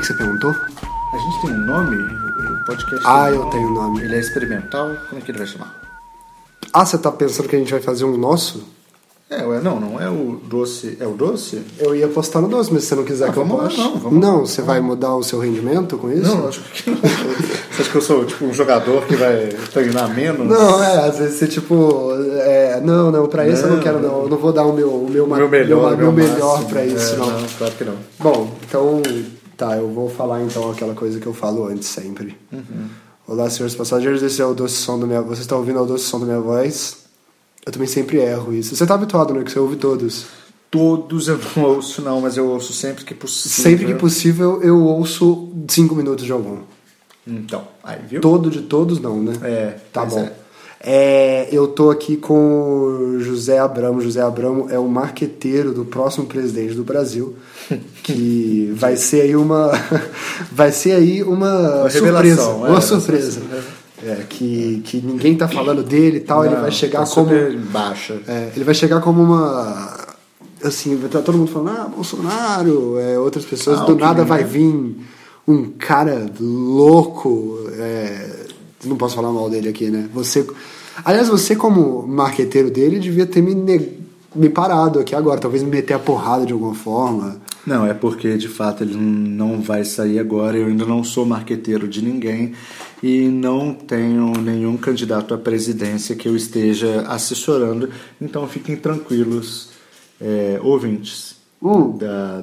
que, que você perguntou? A gente tem um nome? O podcast Ah, eu nome? tenho nome. Ele é experimental? Como é que ele vai chamar? Ah, você tá pensando que a gente vai fazer um nosso? É, ué, não, não é o doce. É o doce? Eu ia postar no doce, mas se você não quiser Ah, que eu vamos poste. não, vamos lá. você vai mudar o seu rendimento com isso? Não, acho que não. Você acha que eu sou tipo um jogador que vai treinar menos? Não, é, às vezes você tipo. É, não, não, pra isso eu não Não. quero, não. Eu não vou dar o meu, o meu, meu melhor, meu, meu melhor máximo. pra isso, É, não. Não, claro que não. Bom, então. Tá, eu vou falar então aquela coisa que eu falo antes sempre. Uhum. Olá, senhores passageiros, esse é o doce som da minha Vocês estão ouvindo o doce som da minha voz? Eu também sempre erro isso. Você tá habituado, né? Que você ouve todos. Todos eu não ouço, não, mas eu ouço sempre que possível. Sempre que possível, eu ouço cinco minutos de algum. Então, aí, viu? Todo de todos, não, né? É, Tá bom. é. É, eu tô aqui com o José Abramo. José Abramo é o marqueteiro do próximo presidente do Brasil, que vai ser aí uma vai ser aí uma, Uma surpresa, revelação, é, uma uma surpresa. surpresa. É, que, que ninguém tá falando dele e tal, ele Não, vai chegar tá como baixa. é, ele vai chegar como uma assim, vai estar todo mundo falando, ah, Bolsonaro, é, outras pessoas, Ah, do nada vai né? vir um cara louco, é, não posso falar mal dele aqui, né? Você, aliás, você como marqueteiro dele devia ter me, ne- me parado aqui agora, talvez me meter a porrada de alguma forma. Não, é porque de fato ele não vai sair agora. Eu ainda não sou marqueteiro de ninguém e não tenho nenhum candidato à presidência que eu esteja assessorando. Então fiquem tranquilos, é, ouvintes Hum. da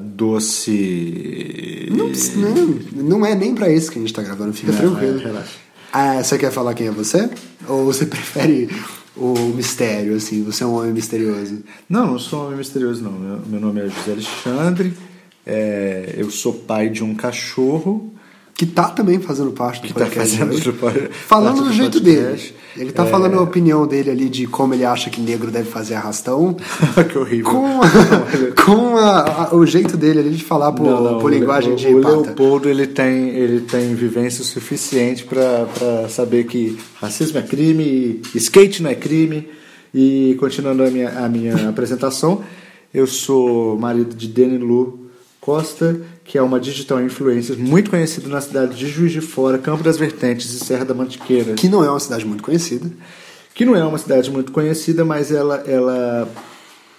doce. Não, não, não é nem pra isso que a gente tá gravando, fica Não, tranquilo. é, relaxa. Ah, você quer falar quem é você? Ou você prefere o mistério, assim, você é um homem misterioso? Não, não sou um homem misterioso, não. Meu, meu nome é José Alexandre. é, eu sou pai de um cachorro Que tá também fazendo parte do que está podcast. fazendo hoje. Falando do do jeito podcast. dele. Ele tá É. falando a opinião dele ali de como ele acha que negro deve fazer arrastão. que horrível. com com a- a- o jeito dele ali de falar por, Não, não, por o- linguagem o, de o pata. Leopoldo ele tem ele tem vivência suficiente para saber que racismo é crime, skate não é crime e continuando a minha a minha apresentação, eu sou marido de Dani Lu Costa, que é uma digital influencer muito conhecida na cidade de Juiz de Fora, Campo das Vertentes e Serra da Mantiqueira, Que não é uma cidade muito conhecida. que não é uma cidade muito conhecida, mas ela, ela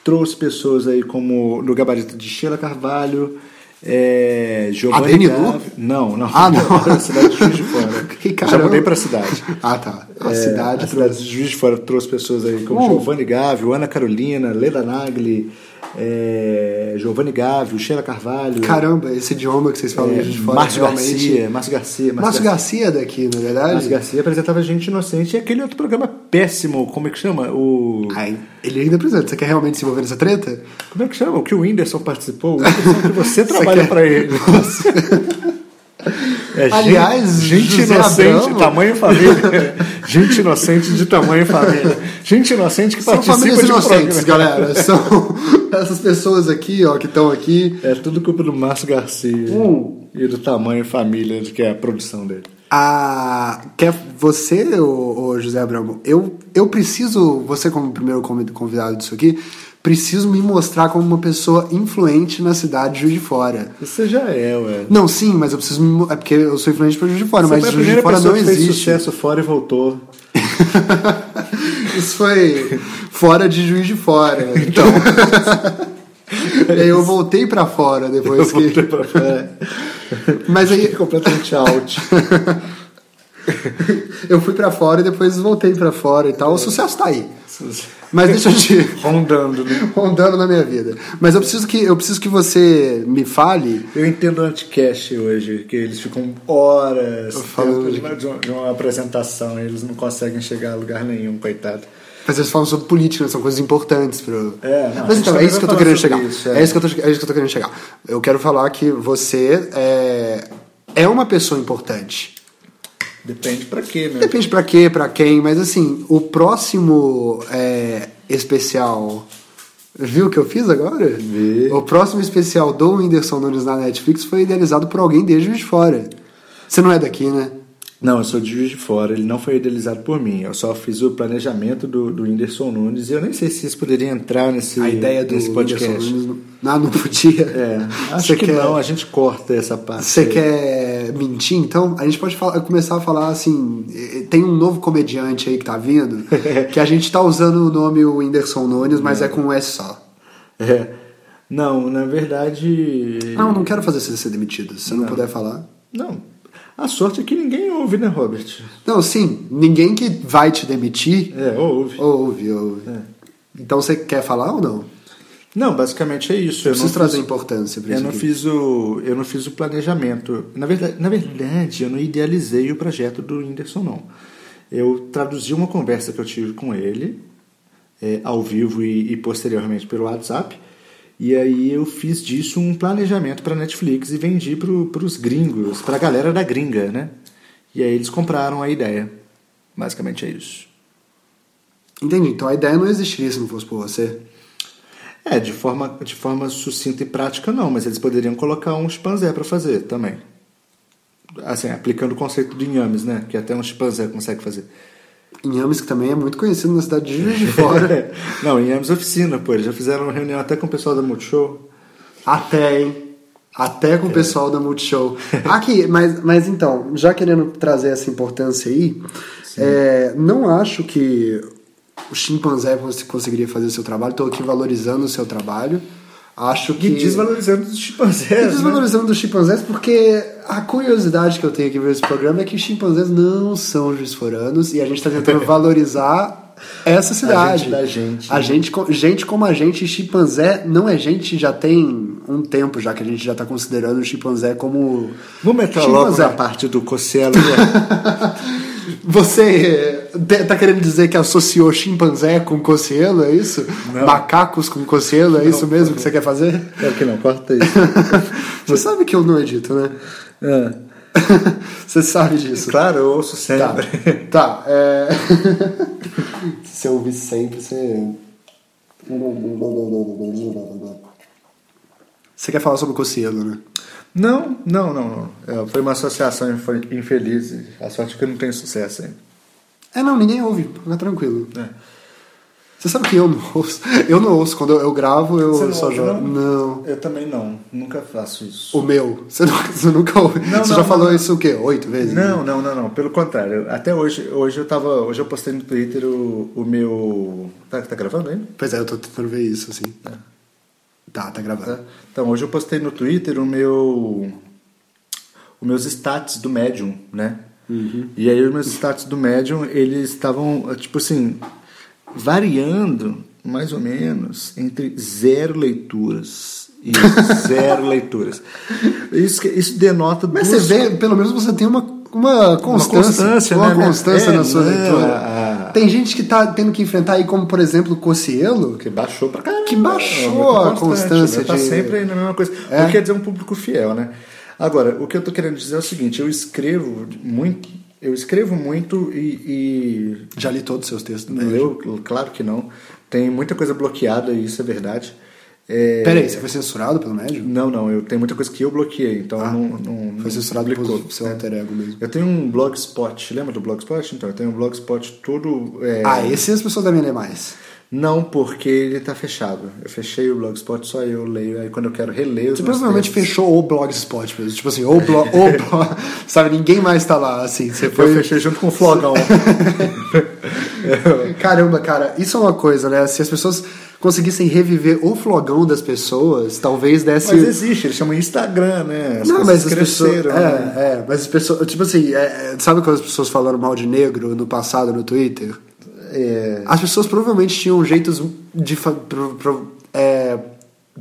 trouxe pessoas aí como no gabarito de Sheila Carvalho, é, Giovanni? Gavi- Não, não. Ah, não. a cidade de Juiz de Fora. Que Já mudei para a cidade. Ah, tá. A É, cidade. a cidade de Juiz de Fora trouxe pessoas aí como. Giovanni Gávio, Ana Carolina, Leda Nagli, é, Giovanni Gávio, Sheila Carvalho, Caramba, esse idioma que vocês falam é, de fora. Márcio. Garcia, Márcio Garcia, Márcio Garcia é daqui, na verdade. Márcio Garcia apresentava Gente Inocente e aquele outro programa péssimo, como é que chama? O. Ai, ele ainda precisa. Você quer realmente se envolver nessa treta? Como é que chama? O que o Whindersson participou? O Whindersson que você trabalha quer- pra ele. É, Aliás, gente, inocente, Abramo. tamanho e família. gente inocente de tamanho e família. Gente inocente que São participa de um inocentes, programa. galera. São essas pessoas aqui, ó, que estão aqui. É tudo culpa do Márcio Garcia Hum. e do tamanho família de que é a produção dele. Ah, quer você, ô, José Abramo? Eu, eu preciso, você como primeiro convid- convidado disso aqui, preciso me mostrar como uma pessoa influente na cidade de Juiz de Fora. Você já é, ué. Não, sim, mas eu preciso me, é porque eu sou influente para Juiz de Fora, Você mas Juiz de Fora não que fez existe. sucesso fora e voltou. Isso foi fora de Juiz de Fora. Então, E aí eu voltei pra fora depois que. Voltei pra fora. Mas aí completamente out. eu fui pra fora e depois voltei pra fora e tal. O sucesso tá aí. Mas deixa eu te Rondando, né? rondando na minha vida. Mas eu preciso que eu preciso que você me fale. Eu entendo o anticast hoje, que eles ficam horas Falando de uma, de uma- apresentação e eles não conseguem chegar a lugar nenhum, coitado. Mas eles falam sobre política, né? são coisas importantes pro. É, não, Mas então, é isso que eu tô querendo chegar. isso, é. é. isso que eu tô, é isso que eu tô querendo chegar. Eu quero falar que você é, é uma pessoa importante. Depende pra quê, né? Depende pra quê, pra quem, mas assim, o próximo é, especial. Viu o que eu fiz agora? Vi. O próximo especial do Whindersson Nunes na Netflix foi idealizado por alguém desde Juiz de Fora. Você não é daqui, né? Não, eu sou de Juiz de Fora, ele não foi idealizado por mim. Eu só fiz o planejamento do, do Whindersson Nunes e eu nem sei se isso poderia entrar nesse, A ideia do nesse podcast. Whindersson Nunes não, não, podia. É, acho Você que quer- não, a gente corta essa parte. Você aí. Mentir, então? A gente pode falar- começar a falar assim: tem um novo comediante aí que tá vindo, que a gente tá usando o nome o Whindersson Nunes, mas é com um S só. É. Não, na verdade. Não, não quero fazer você ser demitido. Se você não, puder falar. Não. A sorte é que ninguém ouve, né, Robert? Não, sim, ninguém que vai te demitir É, ouve. ouve, ouve. É. Então você quer falar ou não? Não, basicamente é isso. Eu Preciso não trazer fiz- importância Eu isso não aqui. fiz o eu não fiz o planejamento. Na verdade, na verdade, eu não idealizei o projeto do Whindersson não. Eu traduzi uma conversa que eu tive com ele é, ao vivo e, e posteriormente pelo WhatsApp. E aí eu fiz disso um planejamento para Netflix e vendi para os gringos, para a galera da gringa, né? E aí eles compraram a ideia. Basicamente é isso. Entendi. Então a ideia não existiria se não fosse por você. É, de forma, de forma sucinta e prática não, mas eles poderiam colocar um chimpanzé para fazer também. Assim, aplicando o conceito de inhames, né? Que até um chimpanzé consegue fazer. Inhames, que também é muito conhecido na cidade de Juiz de Fora. não, inhames oficina, pô. Eles já fizeram uma reunião até com o pessoal da Multishow. Até, hein? Até com o pessoal da Multishow. Aqui, mas, mas então, já querendo trazer essa importância aí, é, não acho que o chimpanzé cons- conseguiria fazer o seu trabalho. Estou aqui valorizando o seu trabalho. Acho que. E desvalorizando os E chimpanzés, né? desvalorizando os chimpanzés, porque a curiosidade que eu tenho aqui ver esse programa é que os chimpanzés não são juiz-foranos e a gente está tentando valorizar essa cidade. gente da gente, A né? gente, gente como a gente, chimpanzé não é gente já tem um tempo já que a gente já está considerando o chimpanzé como. Vamos entrar logo Chimpanzé. na parte do Cosselo. né? Você te- tá querendo dizer que associou chimpanzé com cocielo, é isso? Não. Macacos com cocielo, é isso mesmo que você quer fazer? Claro que não, corta isso. Você sabe que eu não edito, né? Ah, Você sabe disso. claro, eu ouço Tá, sempre. tá. É... Se você ouvir sempre, você. Você quer falar sobre o Cocielo, né? Não, não, não, não. É, foi uma associação infe- infeliz. A sorte é que eu não tenho sucesso ainda. É, não, ninguém ouve, fica tranquilo. É. Você sabe que eu não ouço. Eu não ouço, quando eu, eu gravo, eu Você não só ouve, jogo. não? Não. Eu também não. Nunca faço isso. O meu. Você, não- você nunca ouve. Não, você não, já falou isso o quê? Oito vezes? Não, não, não, não. Pelo contrário. Até hoje, hoje eu tava. Hoje eu postei no Twitter o, o meu. Tá, tá gravando ainda? Pois é, eu tô tentando ver isso, assim. Tá, tá gravando. Tá. Então, hoje eu postei no Twitter o meu. Os meus stats do Medium, né? E aí os meus stats do Medium, eles estavam, tipo assim, variando mais ou menos entre zero leituras e zero leituras. Isso, isso denota Mas duas- você vê, pelo menos você tem uma, uma constância. constância, uma né? constância É, na sua leitura. a- Tem gente que tá tendo que enfrentar aí, como por exemplo o Cocielo, Que baixou pra caramba. Que baixou É a constante, constância né? Tá de- sempre aí na mesma coisa. É. Porque quer dizer um público fiel, né? Agora, o que eu tô querendo dizer é o seguinte, eu escrevo muito, eu escrevo muito e, já li todos os seus textos. e Né? eu, claro que não. Tem muita coisa bloqueada e isso é verdade. É, Peraí, você foi censurado pelo médium? Não, não, eu tenho muita coisa que eu bloqueei, então Ah, não, não, Foi censurado pelo seu né? alter ego mesmo. Eu tenho um blogspot, lembra do blogspot? Então, eu tenho um blogspot todo... é, Ah, esse as pessoas devem ler mais. Não, porque ele tá fechado. Eu fechei o blogspot, só eu leio. Aí quando eu quero reler os Você provavelmente textos- fechou o blogspot mesmo. Tipo assim, ou blog. Ou blog sabe, ninguém mais tá lá, assim. Você Eu foi. fechei junto com o Flogão. Caramba, cara, isso é uma coisa, né? Se as pessoas conseguissem reviver o flogão das pessoas, talvez desse. Mas existe, eles chamam Instagram, né? As Não, mas as pessoas. É, né? é, mas as pessoas. Tipo assim, é, é, sabe quando as pessoas falaram mal de negro no passado no Twitter? É, As pessoas provavelmente tinham jeitos de. Pro, pro- é,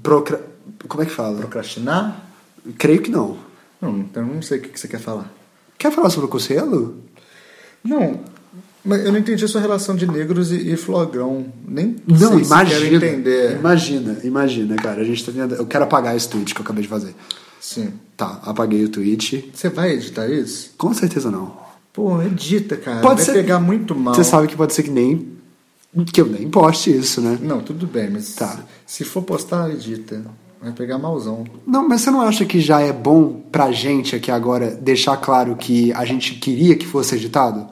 procra- como é que fala? Procrastinar? Creio que não. Não, então não sei o que você quer falar. Quer falar sobre o Conselho? Não, mas eu não entendi a sua relação de negros e, e flogão. Nem Não, sei se imagina. quero entender. Imagina, imagina, cara. A gente tá tentando- Eu quero apagar esse tweet que eu acabei de fazer. Sim. Tá, apaguei o tweet. Você vai editar isso? Com certeza não. Pô, edita, cara. Pode vai ser- pegar muito mal. Você sabe que pode ser que nem. que eu nem poste isso, né? Não, tudo bem, mas Tá. se for postar, edita. Vai pegar malzão. Não, mas você não acha que já é bom pra gente aqui agora deixar claro que a gente queria que fosse editado?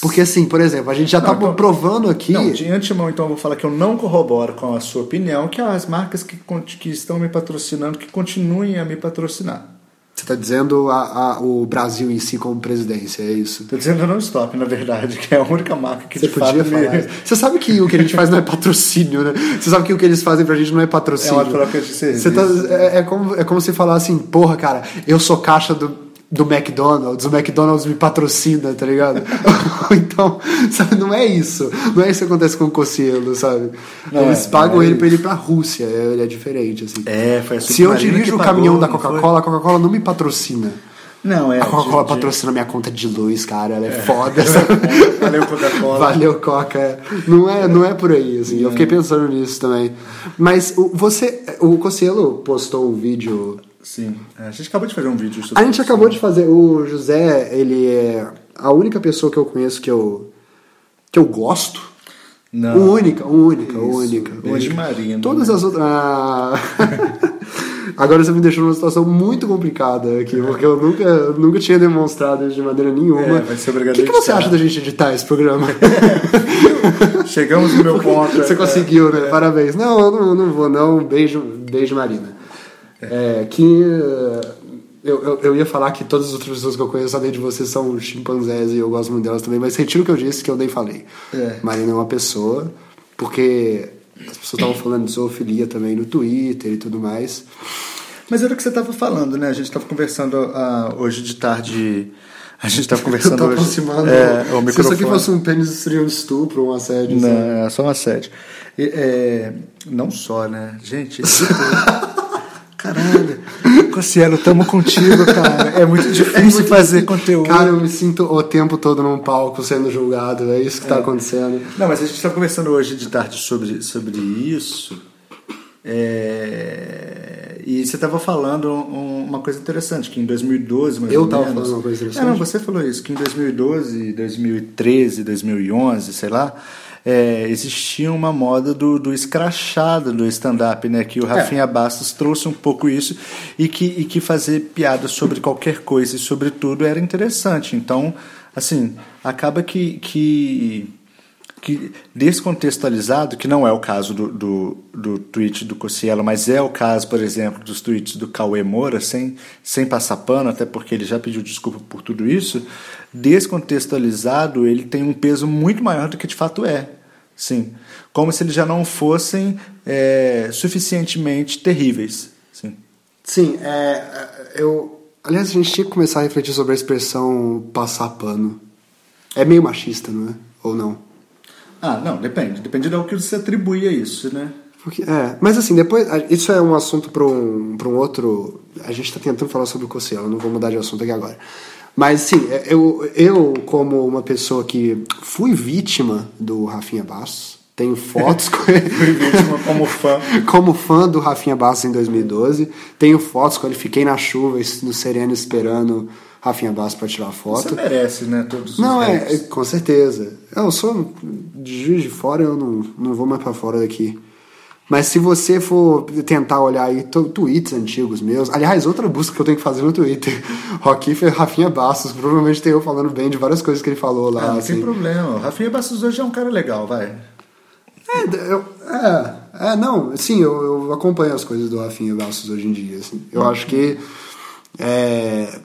Porque assim, por exemplo, a gente já Não, tá então- provando aqui. Não, de antemão, então, eu vou falar que eu não corroboro com a sua opinião, que as marcas que, que estão me patrocinando, que continuem a me patrocinar. Você tá dizendo a- a- o Brasil em si como presidência, é isso? Tô dizendo não stop, na verdade, que é a única marca que Você podia falar. me... Você sabe que o que a gente faz não é patrocínio, né? Você sabe que o que eles fazem pra gente não é É patrocínio. uma troca de serviço. Você tá, é, é como, é como se falar assim, porra, cara, eu sou caixa do, do McDonald's, o McDonald's me patrocina, tá ligado? então, sabe, não é isso. Não é isso que acontece com o Cossielo, sabe? Não Eles é, pagam é ele pra isso. ir pra Rússia, é, ele é diferente, assim. É, foi a Se eu dirijo o pagou, caminhão da não foi? Coca-Cola, a Coca-Cola não me patrocina. Não, é. A Coca-Cola de- patrocina minha conta de luz, cara, ela é, foda. sabe? Valeu, Coca-Cola. Valeu, Coca. é. Não é, não é por aí, assim. Eu fiquei pensando nisso também. Mas o, você, o Cossielo postou um vídeo. Sim. É, a gente acabou de fazer um vídeo sobre A gente isso. acabou de fazer. O José, ele é a única pessoa que eu conheço que eu que eu gosto. Não. Única, única, Isso, única. beijo única. Marina. Todas as outras. Ah. Agora você me deixou numa situação muito complicada aqui, porque eu nunca, nunca tinha demonstrado isso de maneira nenhuma. É, vai ser o que, que você acha da gente editar esse programa? Chegamos no meu ponto. Você é. conseguiu, né? Parabéns. Não, eu não, não vou, não. Beijo, beijo, Marina. É, que eh, eu, eu, eu ia falar que todas as outras pessoas que eu conheço, além de você, são chimpanzés e eu gosto muito delas também, mas retiro o que eu disse, que eu nem falei. É. Marina é uma pessoa, porque as pessoas estavam falando de zoofilia também no Twitter e tudo mais. Mas era o que você estava falando, né? A gente estava conversando ah, hoje de tarde. A gente estava conversando Eu tô hoje. aproximando. É, o Se isso microfone. aqui fosse um pênis, seria um estupro, um assédio. Não, é só um assédio. E, é, não só, né? Gente, caralho. Cossielo, tamo contigo, cara. É muito difícil fazer conteúdo. Cara, eu me sinto o tempo todo num palco sendo julgado. É isso que tá acontecendo. Não, mas a gente estava conversando hoje de tarde sobre, sobre isso. É, E você estava falando um- uma coisa interessante, que em 2012, mais Eu ou tava menos... falando uma coisa interessante? É, não, você falou isso, que em 2012, 2013, 2011, sei lá, é, existia uma moda do, do escrachado do stand-up, né? Que o É. Rafinha Bastos trouxe um pouco isso e que, e que fazer piada sobre qualquer coisa e sobre tudo era interessante. Então, assim, acaba que... que que descontextualizado, que não é o caso do, do, do tweet do Cossielo, mas é o caso, por exemplo, dos tweets do Cauê Moura, sem, sem passar pano, até porque ele já pediu desculpa por tudo isso, descontextualizado, ele tem um peso muito maior do que de fato é. Sim. Como se eles já não fossem é, suficientemente terríveis. Sim. Sim, é, eu. Aliás, a gente tinha que começar a refletir sobre a expressão passar pano. É meio machista, não é? Ou não? Ah, não, depende. Depende do que você atribui a isso, né? Porque, é, mas assim, depois. Isso é um assunto para um, pra um outro. A gente está tentando falar sobre o Cossielo, não vou mudar de assunto aqui agora. Mas sim, é, eu, eu, como uma pessoa que fui vítima do Rafinha Bastos, tenho fotos com ele. Fui vítima como fã. Como fã do Rafinha Bastos em 2012, tenho fotos quando ele fiquei na chuva, no sereno, esperando Rafinha Bastos para tirar foto. Você merece, né? Todos os Não, é, é, com certeza. Eu sou de juiz de fora, eu não, não vou mais pra fora daqui. Mas se você for tentar olhar aí tweets antigos meus, aliás, outra busca que eu tenho que fazer no Twitter, Roquifer Rafinha Bastos, provavelmente tem eu falando bem de várias coisas que ele falou lá. Ah, não assim. tem problema. O Rafinha Bastos hoje é um cara legal, vai. É, eu- é, é, não, sim, eu, eu acompanho as coisas do Rafinha Bastos hoje em dia. assim. Eu acho que. é,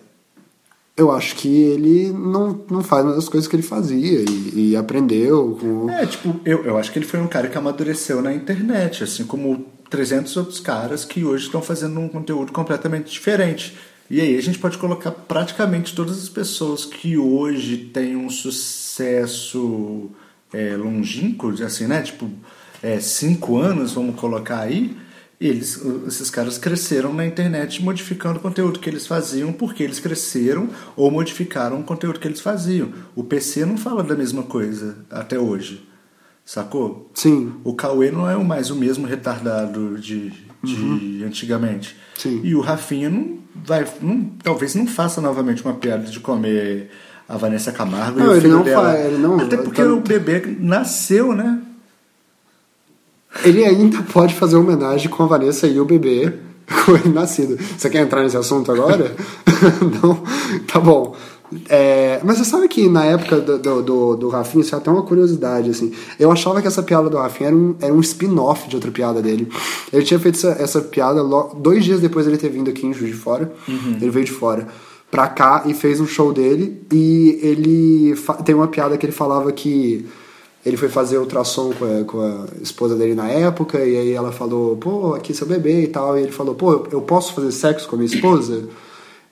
eu acho que ele não, não faz mais as coisas que ele fazia e, e aprendeu com. É, tipo, eu, eu acho que ele foi um cara que amadureceu na internet, assim como 300 outros caras que hoje estão fazendo um conteúdo completamente diferente. E aí a gente pode colocar praticamente todas as pessoas que hoje têm um sucesso é, longínquo, assim, né? Tipo, é, cinco anos, vamos colocar aí. Eles, esses caras cresceram na internet modificando o conteúdo que eles faziam porque eles cresceram ou modificaram o conteúdo que eles faziam. O PC não fala da mesma coisa até hoje, sacou? Sim. O Cauê não é mais o mesmo retardado de, de antigamente. Sim. E o Rafinha não vai, não, talvez não faça novamente uma piada de comer a Vanessa Camargo Não, e o ele filho não dela. faz, ele não- Até porque tá- o bebê nasceu, né? Ele ainda pode fazer homenagem com a Vanessa e o bebê com ele nascido. Você quer entrar nesse assunto agora? Não? Tá bom. É, mas você sabe que na época do, do, do, do Rafinha, isso é até uma curiosidade, assim. Eu achava que essa piada do Rafinha era um, era um spin-off de outra piada dele. Ele tinha feito essa, essa piada lo- dois dias depois dele ter vindo aqui em Juiz de Fora. Ele veio de fora pra cá e fez um show dele. E ele tem uma piada que ele falava que ele foi fazer ultrassom com a, com a esposa dele na época, e aí ela falou, pô, aqui seu bebê e tal. E ele falou, pô, eu- posso fazer sexo com a minha esposa?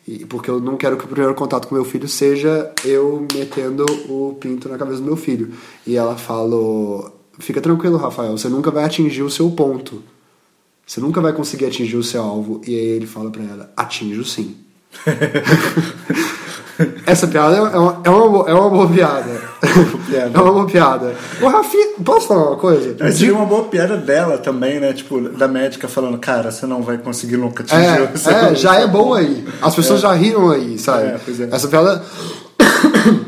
E, porque eu não quero que o primeiro contato com meu filho seja eu metendo o pinto na cabeça do meu filho. E ela falou: Fica tranquilo, Rafael, você nunca vai atingir o seu ponto. Você nunca vai conseguir atingir o seu alvo. E aí ele fala pra ela: Atinjo sim. Essa piada é uma, é uma, boa- é uma boa piada. É uma boa piada. O Rafinha, posso falar uma coisa? Mas seria uma boa piada dela também, né? Tipo, da médica falando, cara, você não vai conseguir nunca atingir seu- É, é, já é bom ponto." aí. As pessoas já riram aí, sabe? É, pois é. Essa piada.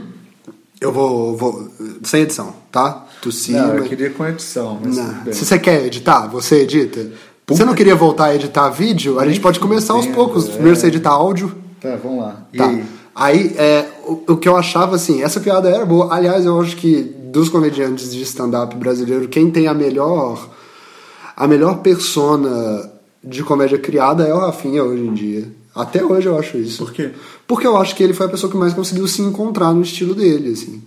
Eu vou, vou. Sem edição, tá? Tossir. Não, eu queria com edição, mas. Se você quer editar, você edita. Você não queria voltar a editar vídeo? A gente pode começar aos poucos. é. Primeiro você editar áudio. Tá, vamos lá. E Tá. aí? Aí, é, o, o que eu achava assim, essa piada era boa. Aliás, eu acho que dos comediantes de stand-up brasileiro, quem tem a melhor a melhor persona de comédia criada é o Rafinha hoje em dia. Até hoje eu acho isso. Por quê? Porque eu acho que ele foi a pessoa que mais conseguiu se encontrar no estilo dele, assim.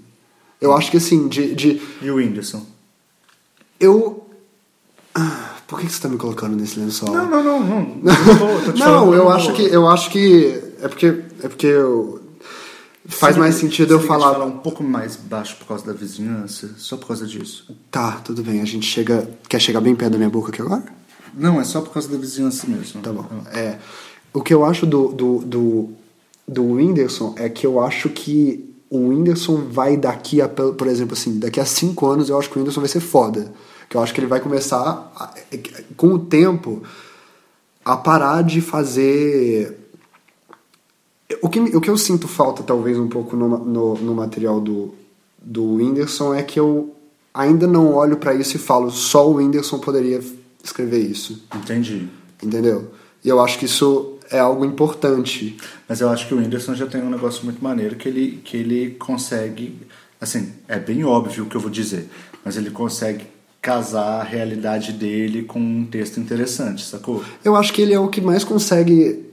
Eu acho que assim, de. de E o Whindersson? eu. Ah, Por que que você tá me colocando nesse lençol? Não, não, não, não. Não, tô, tô te Não, eu acho que eu acho que é porque é porque eu faz mais sentido eu falar. falar um pouco mais baixo por causa da vizinhança, só por causa disso. Tá, tudo bem. A gente chega quer chegar bem perto da minha boca aqui agora? Não, é só por causa da vizinhança mesmo. Tá bom. É, o que eu acho do, do, do, do Whindersson é que eu acho que o Whindersson vai daqui a, por exemplo, assim, daqui a cinco anos eu acho que o Whindersson vai ser foda. Que eu acho que ele vai começar, a- com o tempo, a parar de fazer. O que, o que eu sinto falta, talvez, um pouco no, no, no material do, do Whindersson é que eu ainda não olho pra isso e falo só o Whindersson poderia escrever isso. Entendi. Entendeu? E eu acho que isso é algo importante. Mas eu acho que o Whindersson já tem um negócio muito maneiro que ele, que ele consegue. Assim, é bem óbvio o que eu vou dizer, mas ele consegue casar a realidade dele com um texto interessante, sacou? Eu acho que ele é o que mais consegue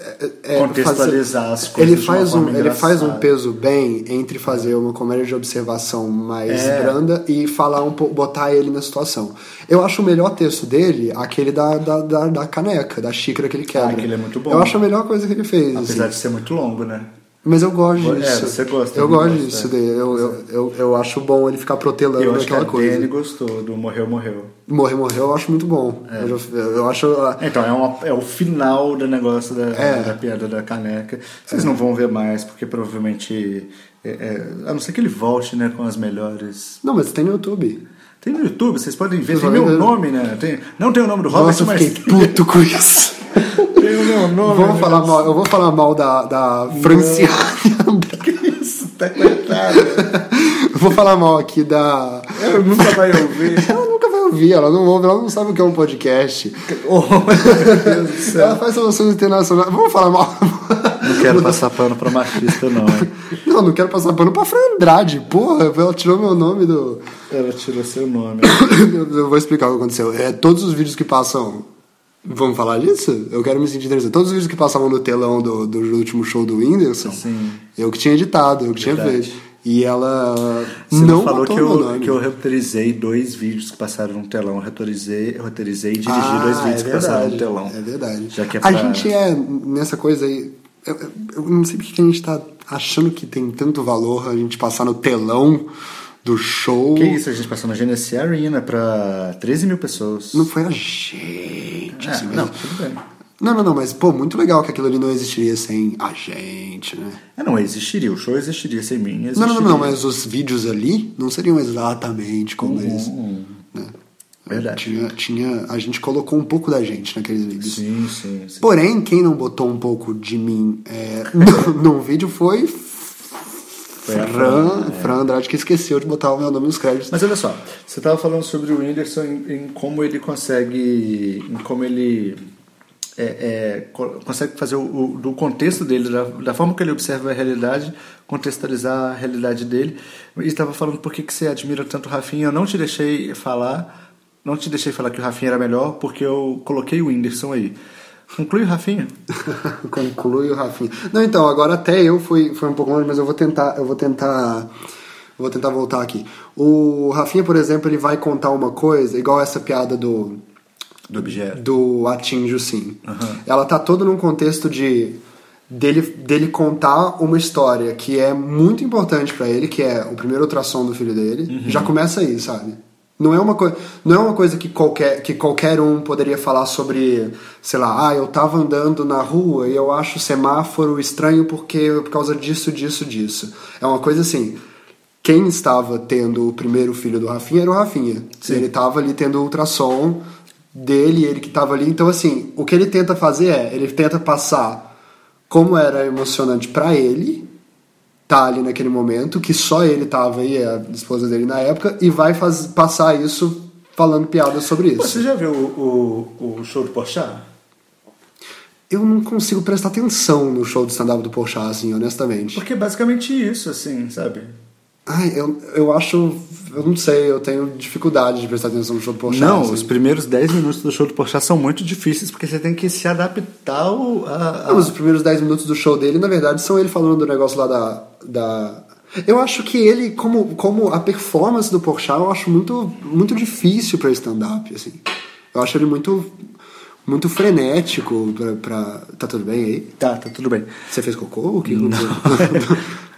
é, é, Contextualizar as fazer- coisas Ele faz, um, forma ele faz um engraçada. peso bem entre fazer uma comédia de observação mais É. branda e falar um pouco, botar ele na situação. Eu acho o melhor texto dele aquele da, da, da, da caneca, da xícara que ele quebra. Ah, aquele é muito bom. Eu acho a melhor coisa que ele fez. Apesar assim. de ser muito longo, né? Mas eu gosto É, disso. você gosta, Eu eu não gosto gosto, disso é. dele. Eu, eu, eu, eu acho bom ele ficar protelando eu acho que aquela a coisa. Dani gostou do Morreu, Morreu. Morrer, morreu, eu acho muito bom. Eu, já- eu acho. Então, é, uma, é o final do negócio da, É. da piada da caneca. Vocês não vão ver mais, porque provavelmente. é, é, a não ser que ele volte né, com as melhores. Não, mas tem no YouTube. Tem no YouTube, vocês podem ver. Vocês Tem meu ver. nome, né? Tem, não tem o nome do Robert, Nossa, eu mas fiquei puto com isso. Tem o meu nome. Vamos né? falar mal, eu vou falar mal da, da Franciane. Que isso, tá coitada. Eu vou falar mal aqui da. Ela nunca vai ouvir. Ela nunca vai ouvir, ela não ouve, ela não sabe o que é um podcast. Oh. Ela faz relações internacionais. Vamos falar mal. Não quero passar pano pra machista, não. hein? Não, não quero passar pano pra Fran Andrade. Porra, ela tirou meu nome do. Ela tirou seu nome. Eu vou explicar o que aconteceu. É, todos os vídeos que passam. Vamos falar disso? Eu quero me sentir interessante. Todos os vídeos que passavam no telão do, do último show do Whindersson, Sim. eu que tinha editado, eu que tinha Verdade. feito. E ela Você não falou que eu, que eu roteirizei dois vídeos que passaram no telão. Eu roteirizei, eu roteirizei e dirigi Ah, dois vídeos é que passaram no telão. É verdade. Já que é A pra- gente é nessa coisa aí. Eu, eu- não sei porque que a gente tá achando que tem tanto valor a gente passar no telão do show. Que isso, a gente passou na Genesee Arena pra 13 mil pessoas. Não foi a gente. É, assim não, mesmo. tudo bem. Não, não, não, mas pô, muito legal que aquilo ali não existiria sem a gente, né? É, não existiria, o show existiria sem mim. Não, Existiria. não, não, não, mas os vídeos ali não seriam exatamente como eles. Né? Uhum. Verdade. Tinha, tinha, a gente colocou um pouco da gente naqueles vídeos. Sim, sim, sim. Porém, quem não botou um pouco de mim é, no vídeo foi Foi Fran, Fran, Fran Andrade que esqueceu de botar o meu nome nos créditos. Mas olha só, você estava falando sobre o Whindersson em, em como ele consegue, em como ele é, é, co- consegue fazer o, o- do contexto dele, da, da forma que ele observa a realidade, contextualizar a realidade dele. E estava falando por que que você admira tanto o Rafinha. Eu não te deixei falar, não te deixei falar que o Rafinha era melhor, porque eu coloquei o Whindersson aí. Conclui o Rafinha. Conclui o Rafinha. Não, então, agora até eu fui, fui um pouco longe, mas eu vou tentar, eu vou tentar, vou tentar voltar aqui. O Rafinha, por exemplo, ele vai contar uma coisa, igual essa piada do Do objeto. do Atinjo Sim. Ela tá toda num contexto de dele, dele contar uma história que é muito importante pra ele, que é o primeiro ultrassom do filho dele. Já começa aí, sabe? Não é uma coisa, não é uma coisa que qualquer que qualquer um poderia falar sobre, sei lá, ah, eu tava andando na rua e eu acho o semáforo estranho porque por causa disso, disso, disso. É uma coisa assim, quem estava tendo o primeiro filho do Rafinha era o Rafinha. Ele estava ali tendo ultrassom dele, ele que estava ali. Então, assim, o que ele tenta fazer é, ele tenta passar como era emocionante para ele, tá ali naquele momento, que só ele tava aí, a esposa dele na época, e vai faz, passar isso falando piadas sobre isso. Você já viu o, o, o show do Porchat? Eu não consigo prestar atenção no show de stand-up do Porchat, assim, honestamente. Porque é basicamente isso, assim, sabe? Ai, eu, eu acho... Eu não sei, eu tenho dificuldade de prestar atenção no show do Porchat. Não, assim. os primeiros 10 minutos do show do Porchat são muito difíceis porque você tem que se adaptar ao, a, a- Não, os primeiros 10 minutos do show dele, na verdade, são ele falando do negócio lá da. da... Eu acho que ele, como, como a performance do Porchat, eu acho muito, muito difícil pra stand-up, assim. Eu acho ele muito, muito frenético pra, pra... Tá tudo bem aí? Tá, tá tudo bem. Você fez cocô? O que Não.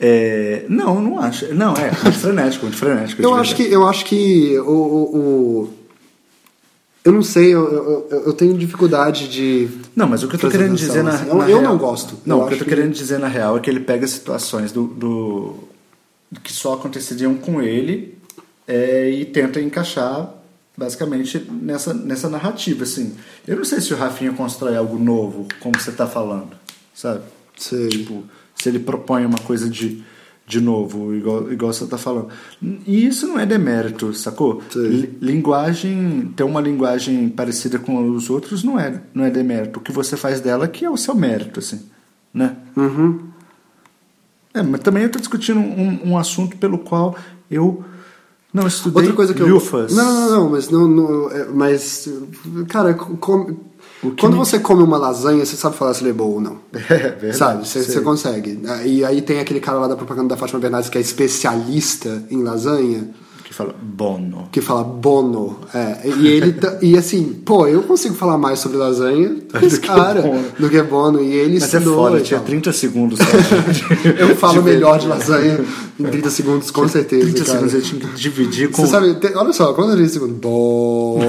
É, não, não acho. Não, é, muito frenético, muito frenético. eu acho que. Eu acho que o... o, o- Eu não sei, eu, eu, eu- tenho dificuldade de... Não, mas o que eu tô querendo dizer na, assim. Eu- na eu real- não gosto. Não, Eu o que eu tô que- querendo dizer na real é que ele pega situações do, do que só aconteceriam com ele é, e tenta encaixar basicamente nessa, nessa narrativa, assim. Eu não sei se o Rafinha constrói algo novo, como você tá falando, sabe? Sei. Tipo, se ele propõe uma coisa de, de novo, igual, igual você tá falando. E isso não é demérito, sacou? Linguagem, ter uma linguagem parecida com os outros não é, não é demérito. O que você faz dela que é o seu mérito, assim, né? Uhum. É, mas também eu tô discutindo um, um assunto pelo qual eu não estudei Outra coisa que eu. lufas. Não, não, não, mas não. não é, mas. Cara, que quando me- você come uma lasanha, você sabe falar se ele é boa ou não. É verdade. Sabe? Você, você consegue. E aí tem aquele cara lá da propaganda da Fátima Bernardes que é especialista em lasanha. Fala bono. Que fala bono. É, e ele tá- e assim, pô, eu consigo falar mais sobre lasanha do que esse cara, bono. do que bono. E ele Mas é foda, tinha tal. 30 segundos. Eu falo melhor de lasanha em 30 segundos, com certeza. 30 cara. segundos eu tinha que dividir com. Você sabe, tem- olha só, quando eu disse segundo. Bono.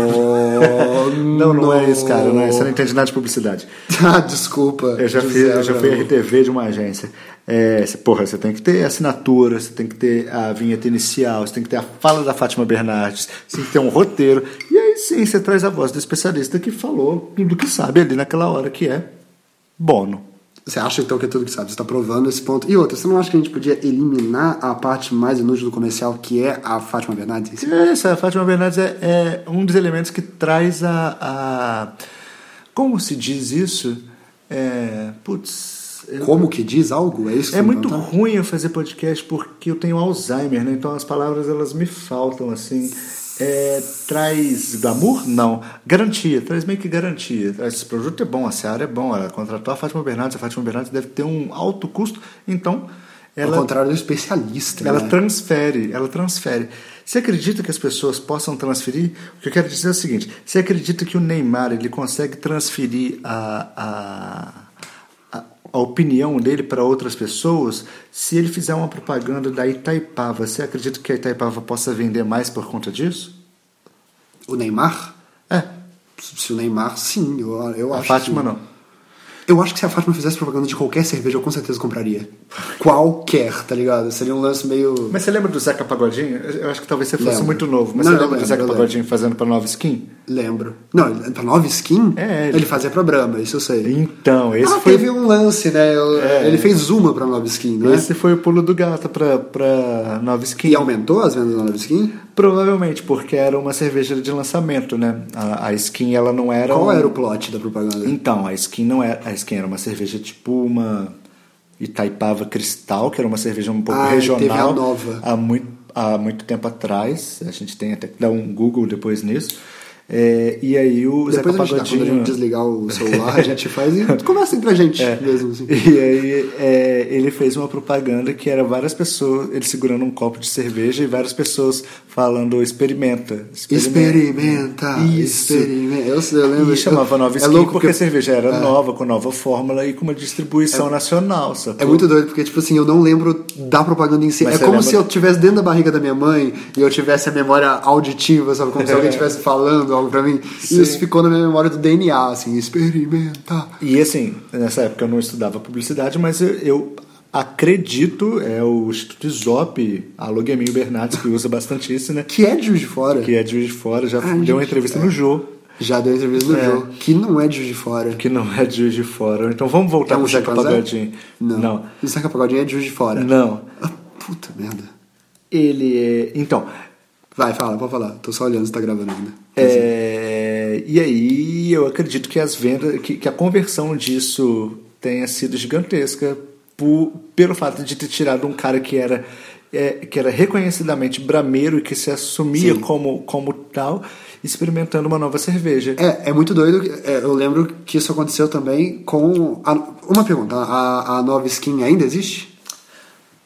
Não, não é isso, cara. Não é, você não entende nada de publicidade. Ah, desculpa. Eu já, fiz, eu já fui. RTV de uma agência. É, porra, você tem que ter assinatura, você tem que ter a vinheta inicial, você tem que ter a fala da Fátima Bernardes, você tem que ter um roteiro. E aí sim, você traz a voz do especialista que falou tudo que sabe ali naquela hora, que é bono. Você acha então que é tudo que sabe? Você está provando esse ponto. E outra, você não acha que a gente podia eliminar a parte mais inútil do comercial, que é a Fátima Bernardes? si? Essa, a Fátima Bernardes é, é um dos elementos que traz a. a como se diz isso? É, putz. Eu- Como que diz algo? É isso que É muito ruim eu fazer podcast porque eu tenho Alzheimer, né? Então as palavras elas me faltam, assim. É, traz glamour? Não. Garantia, traz meio que garantia. Traz, Esse produto é bom, a Seara é bom. Ela contratou a Fátima Bernardes, a Fátima Bernardes deve ter um alto custo, então Ao ela, contrário do especialista. ela né? transfere, ela transfere. Você acredita que as pessoas possam transferir? O que eu quero dizer é o seguinte: você acredita que o Neymar ele consegue transferir a, a, a, a opinião dele para outras pessoas? Se ele fizer uma propaganda da Itaipava, você acredita que a Itaipava possa vender mais por conta disso? O Neymar? É. Se o Neymar, sim, eu, eu A acho. Fátima sim. não. Eu acho que se a Fátima fizesse propaganda de qualquer cerveja, eu com certeza compraria. Qualquer, tá ligado? Seria um lance meio. Mas você lembra do Zeca Pagodinho? Eu acho que talvez você fosse Lembro. muito novo, mas Não, você lembra do Zeca Pagodinho fazendo para Nova Skin? Lembro. Não, pra nova skin? É, ele... ele- fazia pra Brahma, isso eu sei. Então, esse ah, foi teve um lance, né? É. Ele fez uma pra nova skin, né? esse foi o pulo do gato pra, pra nova skin. E aumentou as vendas da nova skin? Provavelmente, porque era uma cerveja de lançamento, né? A, a skin ela não era. Qual um- era o plot da propaganda? Então, a skin não era. A skin era uma cerveja tipo uma Itaipava Cristal, que era uma cerveja um pouco Ah, regional. teve a nova. Há muito, há muito tempo atrás. A gente tem até que dar um Google depois nisso. É, e aí o Depois Zeca a gente, dá, quando a Pagodinho. gente desligar o celular, a gente faz e conversa entre a gente É. mesmo. Assim. E aí é, ele fez uma propaganda que era várias pessoas, ele segurando um copo de cerveja e várias pessoas falando experimenta. Experimenta, Isso. experimenta. Eu, eu lembro. E chamava Nova é Skin louco porque a cerveja era nova, com nova fórmula e com uma distribuição nacional. Sacou? É muito doido, porque, tipo assim, eu não lembro da propaganda em si. Mas é como lembra- se eu estivesse dentro da barriga da minha mãe e eu tivesse a memória auditiva, sabe? Como se alguém estivesse falando algo pra mim. E isso ficou na minha memória do DNA, assim, experimenta. E assim, nessa época eu não estudava publicidade, mas eu, eu acredito, é o Instituto Isop, a Logueminho Bernardes, que usa bastante isso, né? Que é de Juiz de Fora. Que é de Juiz de Fora, já Ah, deu uma entrevista é. no Jô, Já deu entrevista no É. jogo. Que não é de Juiz de Fora. que não é de Juiz de Fora. Então vamos voltar É pro Zeca? Pagodinho. Não. Não. O Zeca Pagodinho é de Juiz de Fora. Não. Ah, puta merda. Ele é. Então, Vai, fala, pode falar. Tô só olhando se tá gravando ainda. É, e aí eu acredito que as vendas, que, que a conversão disso tenha sido gigantesca por, pelo fato de ter tirado um cara que era é, que era reconhecidamente brameiro e que se assumia Sim. como, como tal, experimentando uma nova cerveja. É, é muito doido. é, eu lembro que isso aconteceu também com. a- uma pergunta: a, a nova skin ainda existe?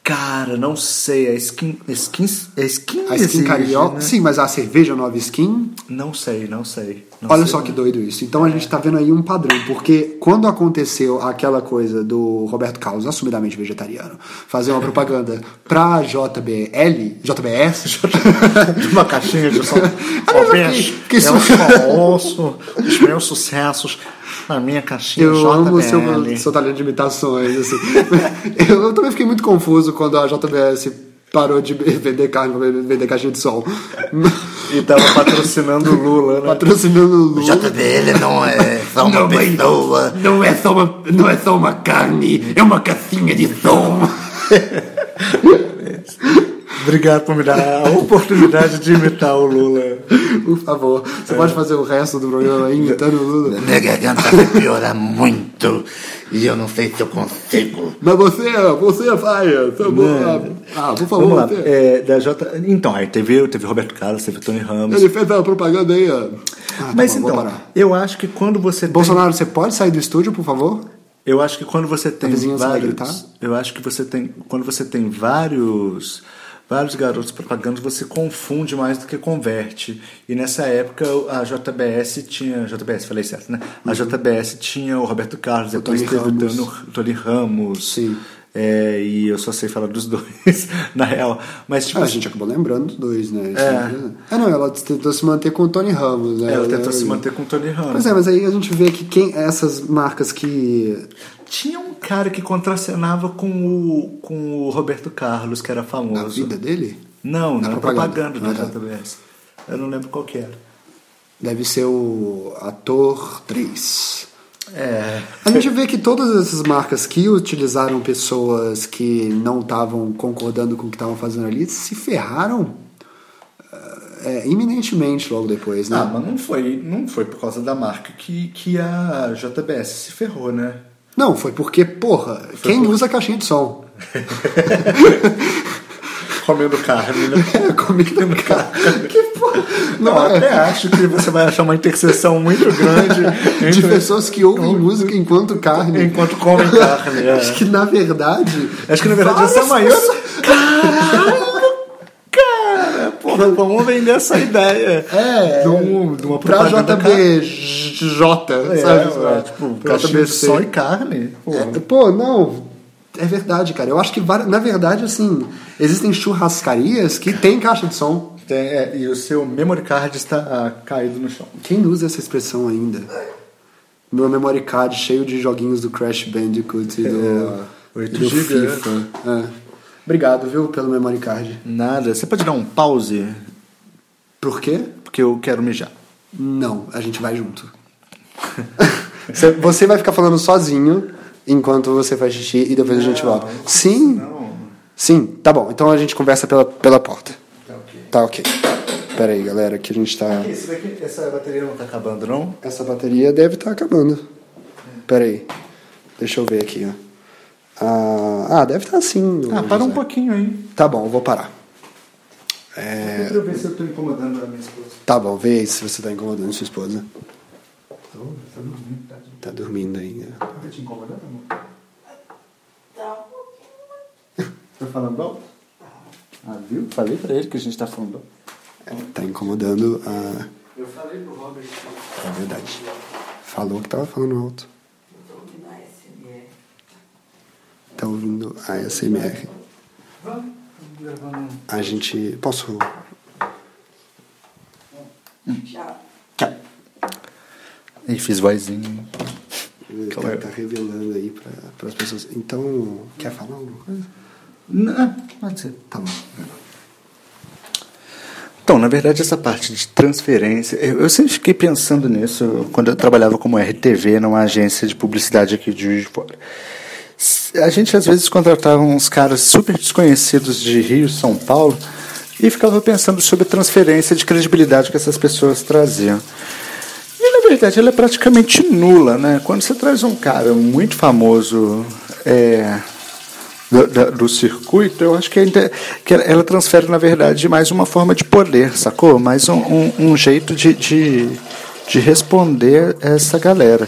Cara, não sei, a skin. A skin, a skin, A skin carioca? né? Sim, mas a cerveja nova skin. Não sei, não sei. não Olha sei só que doido isso. Então a gente tá vendo aí um padrão, porque quando aconteceu aquela coisa do Roberto Carlos, assumidamente vegetariano, fazer uma propaganda pra JBL, JBS, uma caixinha de fiquei eu su- só ouço os meus sucessos na minha caixinha Eu amo o seu, JBL. seu talento de imitações, assim. eu, eu também fiquei muito confuso quando a JBS parou de vender carne pra vender caixinha de som. E tava patrocinando o Lula, né? Patrocinando o Lula. JBL não é só uma pessoa. Não é só uma, não é só uma carne, é uma caixinha de som. Obrigado por me dar a oportunidade de imitar o Lula. Por favor, você pode fazer o resto do programa aí imitando o Lula? Minha garganta vai piorar muito. E eu não sei se eu consigo. Mas você, você vai. Tá bom. Ah, por favor, Vamos lá. É, da J... Então, aí teve, teve Roberto Carlos, teve Tony Ramos. Ele fez a propaganda aí, ó. Ah, tá Mas bom, então, eu acho que quando você tem... Bolsonaro, você pode sair do estúdio, por favor? Eu acho que quando você tem vários, eu acho que você tem quando você tem vários vários garotos propagando, você confunde mais do que converte. E nessa época a JBS tinha, JBS, falei certo, né? A JBS tinha o Roberto Carlos, depois Uhum. Tony teve o Ramos. Tony, Tony Ramos. Sim. É, e eu só sei falar dos dois, na real. Mas tipo, Ah, a gente acabou lembrando dos dois, né? É. Ah, não, ela tentou se manter com o Tony Ramos, né? ela tentou lembro. se manter com o Tony Ramos. Pois é, mas aí a gente vê que quem essas marcas que Tinha um cara que contracenava com o, com o Roberto Carlos, que era na famoso. vida dele Não, Na na propaganda. propaganda, Ah, da tá. JBS. Eu não lembro qual que era. deve ser o ator 3. É. A gente vê que todas essas marcas que utilizaram pessoas que não estavam concordando com o que estavam fazendo ali se ferraram é, iminentemente logo depois, né? Ah, mas não foi, não foi por causa da marca que, que a JBS se ferrou, né? Não, foi porque, porra, quem usa caixinha de som? Comendo carne, né? É, comida no carro. que porra? Não, Não, eu até é. acho que você vai achar uma interseção muito grande De entre- pessoas que ouvem música enquanto carne. enquanto comem carne. é. Acho que na verdade. Acho que na verdade essa é a maior. pessoas-! Vamos vender essa ideia. É, de, um, de uma Pra JBJ, É, sabe? é, tipo, caixinha de JBC. som e carne. Pô. É, pô, não. É verdade, cara. Eu acho que, na verdade, assim, existem churrascarias que tem caixa de som. Tem, é, e o seu memory card está ah, caído no chão. Quem usa essa expressão ainda? Meu memory card cheio de joguinhos do Crash Bandicoot e do, É, 8 e do FIFA. É. Obrigado, viu, pelo memory card. Nada. Você pode dar um pause? Por quê? Porque eu quero mijar. Não, a gente vai junto. Você- vai ficar falando sozinho enquanto você faz xixi e depois a gente volta. Sim. Sim, tá bom. Então a gente conversa pela, pela porta. Tá ok. Pera aí, galera, que a gente tá. Esse daqui, essa bateria não tá acabando, não? Essa bateria deve estar acabando. Pera aí. Deixa eu ver aqui, ó. Ah, ah, deve estar assim. Ah, para um pouquinho aí. Tá bom, eu vou parar. É, eu ver se eu tô incomodando a minha esposa. Tá bom, vê aí se você tá incomodando sua esposa. Tô, tô dormindo, tá? Tá dormindo ainda. Tá te incomodando, amor? Tá um pouquinho. Tá falando alto? Ah, viu? Falei pra ele que a gente tá falando alto. É, tá incomodando a. Eu falei pro Robert. É verdade. Falou que tava falando alto. Eu tô ouvindo a SMR. Tá ouvindo a ASMR. A gente. Posso. Já. E fiz vozinho. Tá, aí. tá revelando aí para as pessoas. Então, quer falar alguma coisa? Não, pode ser. Tá bom. Então, na verdade, essa parte de transferência, eu, eu sempre fiquei pensando nisso quando eu trabalhava como RTV numa agência de publicidade aqui de Juiz de Fora. A gente às vezes contratava uns caras super desconhecidos de Rio, São Paulo, e ficava pensando sobre a transferência de credibilidade que essas pessoas traziam. E na verdade ela é praticamente nula, né? Quando você traz um cara muito famoso é, do, do circuito, eu acho que, ainda, que ela- transfere, na verdade, mais uma forma de poder, sacou? Mais um, um, um jeito de, de, de responder essa galera.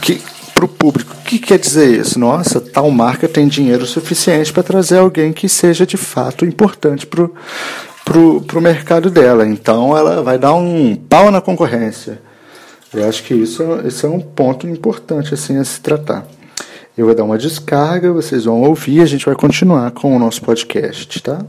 Que, para o público, que quer dizer isso? Nossa, tal marca tem dinheiro suficiente para trazer alguém que seja de fato importante para o mercado dela. Então ela vai dar um pau na concorrência. Eu acho que isso, esse é um ponto importante assim a se tratar. Eu vou dar uma descarga, vocês vão ouvir, a gente vai continuar com o nosso podcast, tá?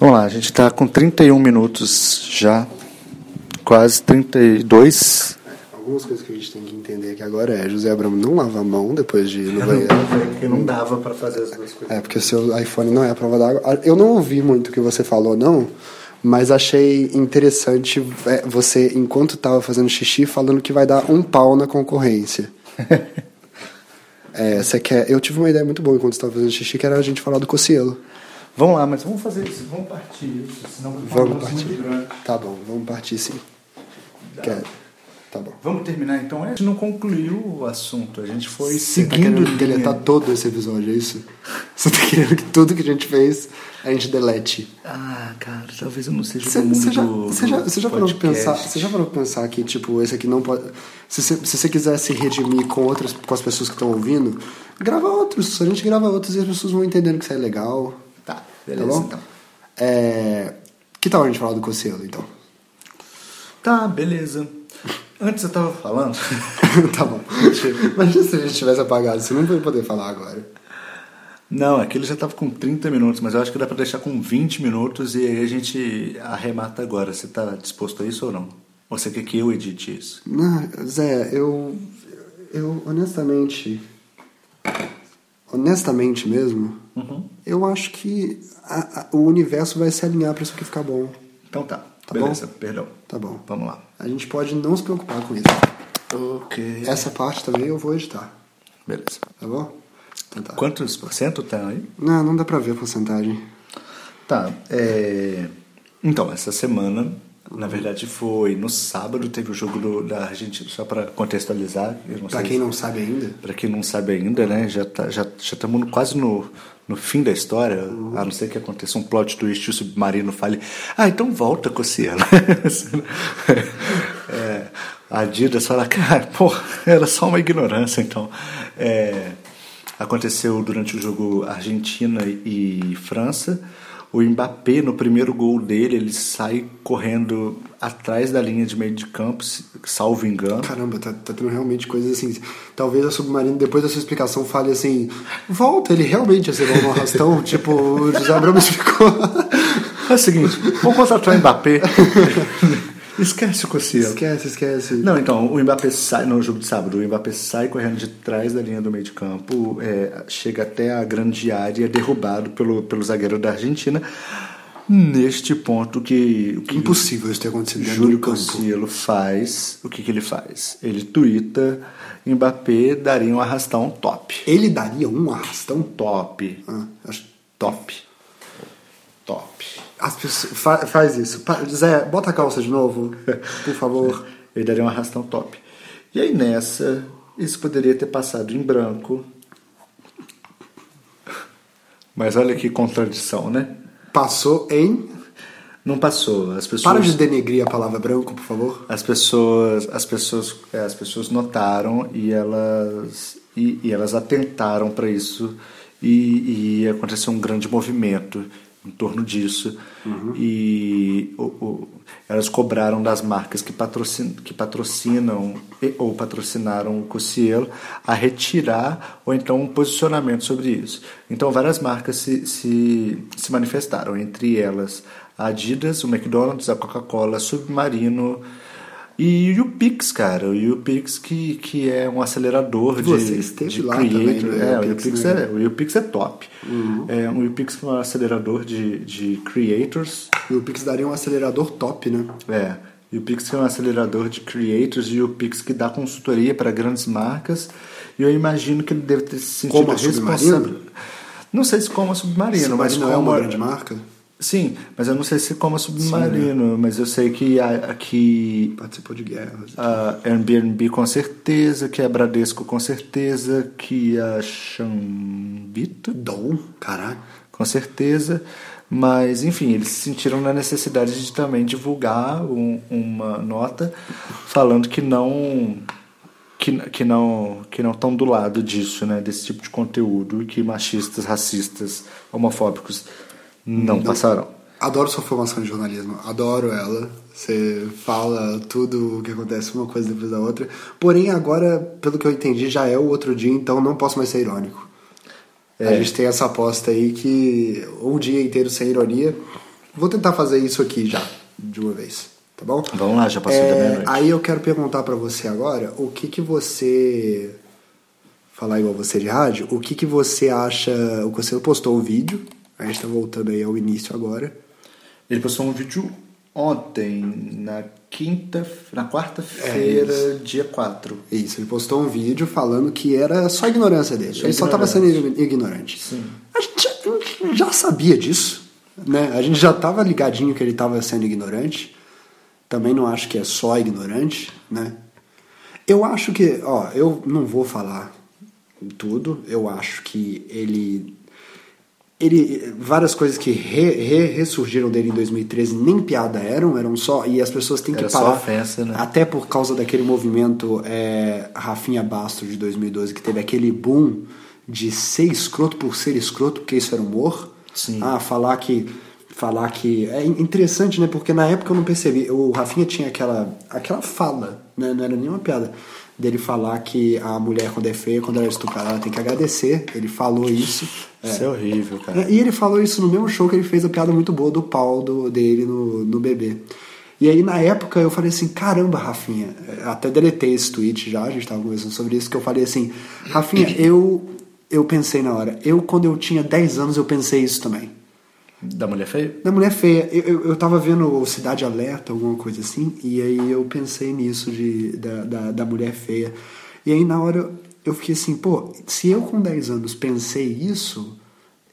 Vamos lá, a gente está com 31 minutos já, quase 32. Algumas coisas que a gente tem que entender aqui agora é José Abramo não lava a mão depois de ir no banheiro. Porque não dava para fazer as duas coisas. É, porque o seu iPhone não é a prova d'água. Eu não ouvi muito o que você falou, não, mas achei interessante é, você, enquanto tava fazendo xixi, falando que vai dar um pau na concorrência. É, você quer. Eu tive uma ideia muito boa enquanto estava fazendo xixi, que era a gente falar do Cocielo. Vamos lá, mas vamos fazer isso, vamos partir isso, senão Vamos negócio partir. muito grande. Tá bom, vamos partir sim. Quer... Tá bom. Vamos terminar então? A gente não concluiu o assunto, a gente foi Você tá seguindo querendo deletar todo esse episódio, é isso? Você tá querendo que tudo que a gente fez a gente delete? Ah, cara, talvez eu não seja Você, do mundo você já, do, você já, já parou pensar? Você já parou pensar que tipo esse aqui não pode? Se você, se você quiser se redimir com outras, com as pessoas que estão ouvindo, grava outros. A gente grava outros e as pessoas vão entendendo que isso é legal. Tá, beleza tá bom? então. É, que tal a gente falar do Cocielo então? Tá, beleza. Antes eu tava falando. tá bom. Imagina se a gente tivesse apagado, você não vai poder falar agora. Não, aquele já tava com 30 minutos, mas eu acho que dá pra deixar com 20 minutos e aí a gente arremata agora. Você tá disposto a isso ou não? Ou você quer que eu edite isso? Não, Zé, eu. Eu, honestamente. Honestamente mesmo, Uhum. eu acho que a- a- o universo vai se alinhar pra isso aqui ficar bom. Então tá, Tá beleza, perdão. Tá bom. Vamos lá. A gente pode não se preocupar com isso. Ok. Essa parte também eu vou editar, Beleza. tá bom? Então tá. Quantos por cento tá aí? Não, não dá pra ver a porcentagem. Tá. é, Então, essa semana, na verdade, foi no sábado, teve o jogo do- da Argentina, só para contextualizar. Sei quem não sabe ainda, Pra quem não sabe ainda, né? Já tá, já já estamos quase no, no fim da história, a não ser que aconteça um plot twist e o submarino fale, ah, então volta, Cossiela. é, a Adidas fala, cara, pô, era só uma ignorância, então. É, aconteceu durante o jogo Argentina e França. O Mbappé, no primeiro gol dele, ele sai correndo atrás da linha de meio de campo, salvo engano. caramba, tá, tá tendo realmente coisas assim. Talvez a Submarino, depois da sua explicação, fale assim: volta, ele realmente ia ser bom no arrastão. tipo, o José Abramo explicou. É o seguinte, vamos contratar o Mbappé. Esquece o Cossielo. Esquece, esquece. Não, então, o Mbappé sai, no jogo de sábado, o Mbappé sai correndo de trás da linha do meio de campo, é, chega até a grande área, é derrubado pelo, pelo zagueiro da Argentina. Neste ponto que, o que Impossível isso ter acontecido Júlio. Cossielo faz, o que, que ele faz? Ele tuita, Mbappé daria um arrastão top. Ele daria um arrastão? Top. Ah, acho- Top. Top. As pessoas, fa- faz isso. Pa- Zé, bota a calça de novo, por favor. Ele daria um arrastão top. E aí nessa, isso poderia ter passado em branco. Mas olha que contradição, né? Passou em. Não passou. As pessoas, Para de denegrir a palavra branco, por favor. as pessoas, as pessoas, é, as pessoas notaram e elas e, e elas atentaram para isso e, e aconteceu um grande movimento em torno disso e o- o- elas cobraram das marcas que patrocinam, que patrocinam ou patrocinaram o Cossielo a retirar ou então um posicionamento sobre isso. Então várias marcas se, se, se manifestaram, entre elas a Adidas, o McDonald's, a Coca-Cola, Submarino e o Pix, cara. O UPix que, que é um acelerador de, Você esteve de lá também creator. no é, o UPix né? Uhum. é, o UPix é top. É, um UPix é um acelerador de, de creators. E o Pix daria um acelerador top, né? É, e o Pix é um acelerador de creators e o Pix que dá consultoria para grandes marcas. E eu imagino que ele deve ter se sentido Como a responsável. Não sei se como a Submarino, mas Submarino é como uma a- grande marca. Sim, mas eu não sei se como Submarino, né? mas eu sei que a, que Participou de guerras. a Airbnb com certeza, que a Bradesco com certeza, que a Xambito Dom, caraca. com certeza, mas enfim, eles se sentiram na necessidade de também divulgar um- uma nota falando que não que, que não que não estão do lado disso, né, desse tipo de conteúdo e que machistas, racistas, homofóbicos não, passarão. Adoro sua formação de jornalismo, adoro ela. Você fala tudo o que acontece, uma coisa depois da outra. Porém, agora, pelo que eu entendi, já é o outro dia, então não posso mais ser irônico. A gente tem essa aposta aí que um dia inteiro sem ironia. Vou tentar fazer isso aqui já, de uma vez, tá bom? Vamos lá, já passou da É, meia-noite. aí eu quero perguntar pra você agora, o que que você falar igual você de rádio, o que que você acha, o que você postou um vídeo, a gente tá voltando aí ao início agora. Ele postou um vídeo ontem, na quinta, na quarta-feira, dia 4. Isso, ele postou um vídeo falando que era só ignorância dele. Só ele só estava sendo ignorante. Sim. A gente já, a gente já sabia disso, né? A gente já estava ligadinho que ele estava sendo ignorante. Também não acho que é só ignorante, né? Eu acho que, ó, eu não vou falar tudo. Eu acho que ele ele várias coisas que re, re- ressurgiram dele em 2013 nem piada eram, eram só e as pessoas têm que Era só parar ofensa, né? até por causa daquele movimento é, Rafinha Bastos de 2012 que teve aquele boom de ser escroto por ser escroto porque isso era humor. Sim. Ah, falar que falar que é interessante, né? Porque na época eu não percebi. O Rafinha tinha aquela aquela fala, né? Não era nenhuma piada dele falar que a mulher quando é feia, quando ela é estuprada, ela tem que agradecer. Ele falou isso. Isso é horrível, cara. É, E ele falou isso no mesmo show que ele fez a piada muito boa do pau do, dele no, no bebê. E aí, na época, eu falei assim: caramba, Rafinha. é, Até deletei esse tweet já, a gente tava conversando sobre isso. Que eu falei assim: Rafinha, eu, eu pensei na hora. Eu, quando eu tinha 10 anos, eu pensei isso também. Da mulher feia? Da mulher feia. Eu, eu, eu tava vendo Cidade Alerta, alguma coisa assim, e aí eu pensei nisso de, da, da, da mulher feia. E aí na hora eu fiquei assim, pô, se eu com 10 anos pensei isso,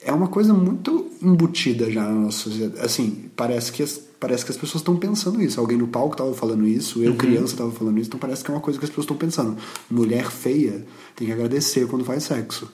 é uma coisa muito embutida já na nossa sociedade. Assim, parece que as, parece que as pessoas estão pensando isso. Alguém no palco tava falando isso, eu criança tava falando isso, então parece que é uma coisa que as pessoas estão pensando. Mulher feia tem que agradecer quando faz sexo.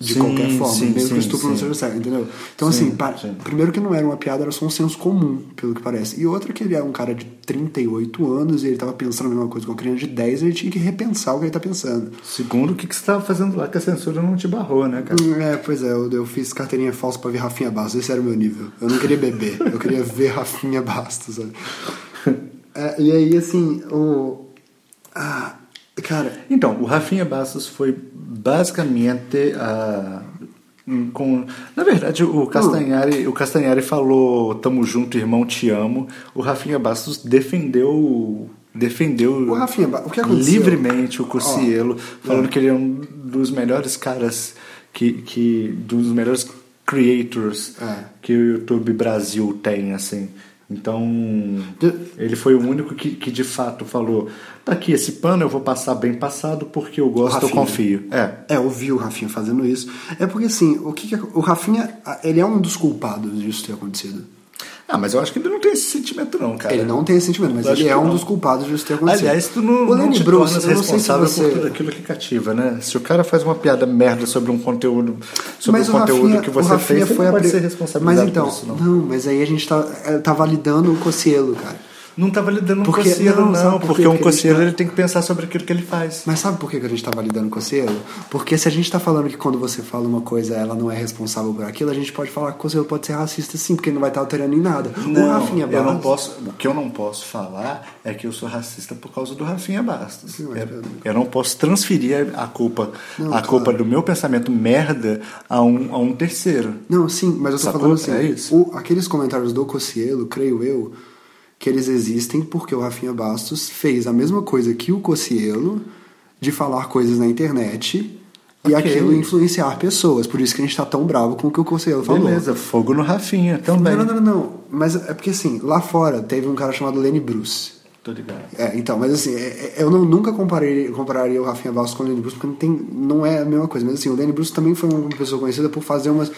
De Sim, qualquer forma, sim, mesmo que sim, o estupro não seja sexo, entendeu? Então, Sim, assim, pa- primeiro que não era uma piada, era só um senso comum, pelo que parece. E outra que ele é um cara de 38 anos e ele tava pensando a mesma coisa com uma criança de 10, ele tinha que repensar o que ele tá pensando. Segundo, o que, que você estava fazendo lá que a censura não te barrou, né, cara? Hum, É, pois é, eu, eu fiz carteirinha falsa pra ver Rafinha Bastos, esse era o meu nível. Eu não queria beber, eu queria ver Rafinha Bastos, sabe? É, e aí, assim, o... Ah, cara, Então, o Rafinha Bastos foi basicamente a, hum, com na verdade o Castanhari o Castanhari falou tamo junto irmão te amo o Rafinha Bastos defendeu defendeu O Rafinha o que aconteceu? livremente o Cocielo falando que ele é um dos melhores caras que, que dos melhores creators É. que o YouTube Brasil tem assim então ele foi o único que, que de fato falou aqui esse pano eu vou passar bem passado porque eu gosto eu confio é É, eu vi o Rafinha fazendo isso. É porque assim, o que, que o Rafinha, ele é um dos culpados disso ter acontecido. Ah, mas eu acho que ele não tem esse sentimento, não, cara. Ele não tem esse sentimento, mas Eu ele é um não. dos culpados disso ter acontecido. Aliás, tu não, o não te Bruce, tornas sei se responsável você... por tudo aquilo que cativa, né? Se o cara faz uma piada merda sobre um conteúdo, sobre mas o conteúdo Rafinha- que você fez, foi não a pode ser responsabilizado Mas então, isso, não. não, mas aí a gente tá, é, tá validando o Cocielo, cara. Não tá validando um Porque- coceiro, não, não, sabe por porque um Porque gente coceiro tá- ele tem que pensar sobre aquilo que ele faz. Mas sabe por que que a gente tá validando o Cocielo? Porque se a gente tá falando que quando você fala uma coisa ela não é responsável por aquilo, a gente pode falar que o Cocielo pode ser racista sim, porque ele não vai estar alterando em nada. o Não, Rafinha eu não Bastos- posso, o que eu não posso falar é que eu sou racista por causa do Rafinha Bastos. Sim, mas- eu, eu não posso transferir a culpa, Não, a claro. culpa do meu pensamento merda a um, a um terceiro. Não, sim, mas eu tô Sacou? falando assim, É isso. o- aqueles comentários do Cocielo, creio eu, que eles existem porque o Rafinha Bastos fez a mesma coisa que o Cocielo de falar coisas na internet e aquilo influenciar pessoas. Por isso que a gente tá tão bravo com o que o Cocielo falou. Beleza, fogo no Rafinha também. Não, não, não, não. Mas é porque assim, lá fora teve um cara chamado Lenny Bruce. Tô ligado. É, então, mas assim, é- é- eu não, nunca comparei, compararia o Rafinha Bastos com o Lenny Bruce, porque não, tem, não é a mesma coisa. Mas assim, o Lenny Bruce também foi uma pessoa conhecida por fazer umas.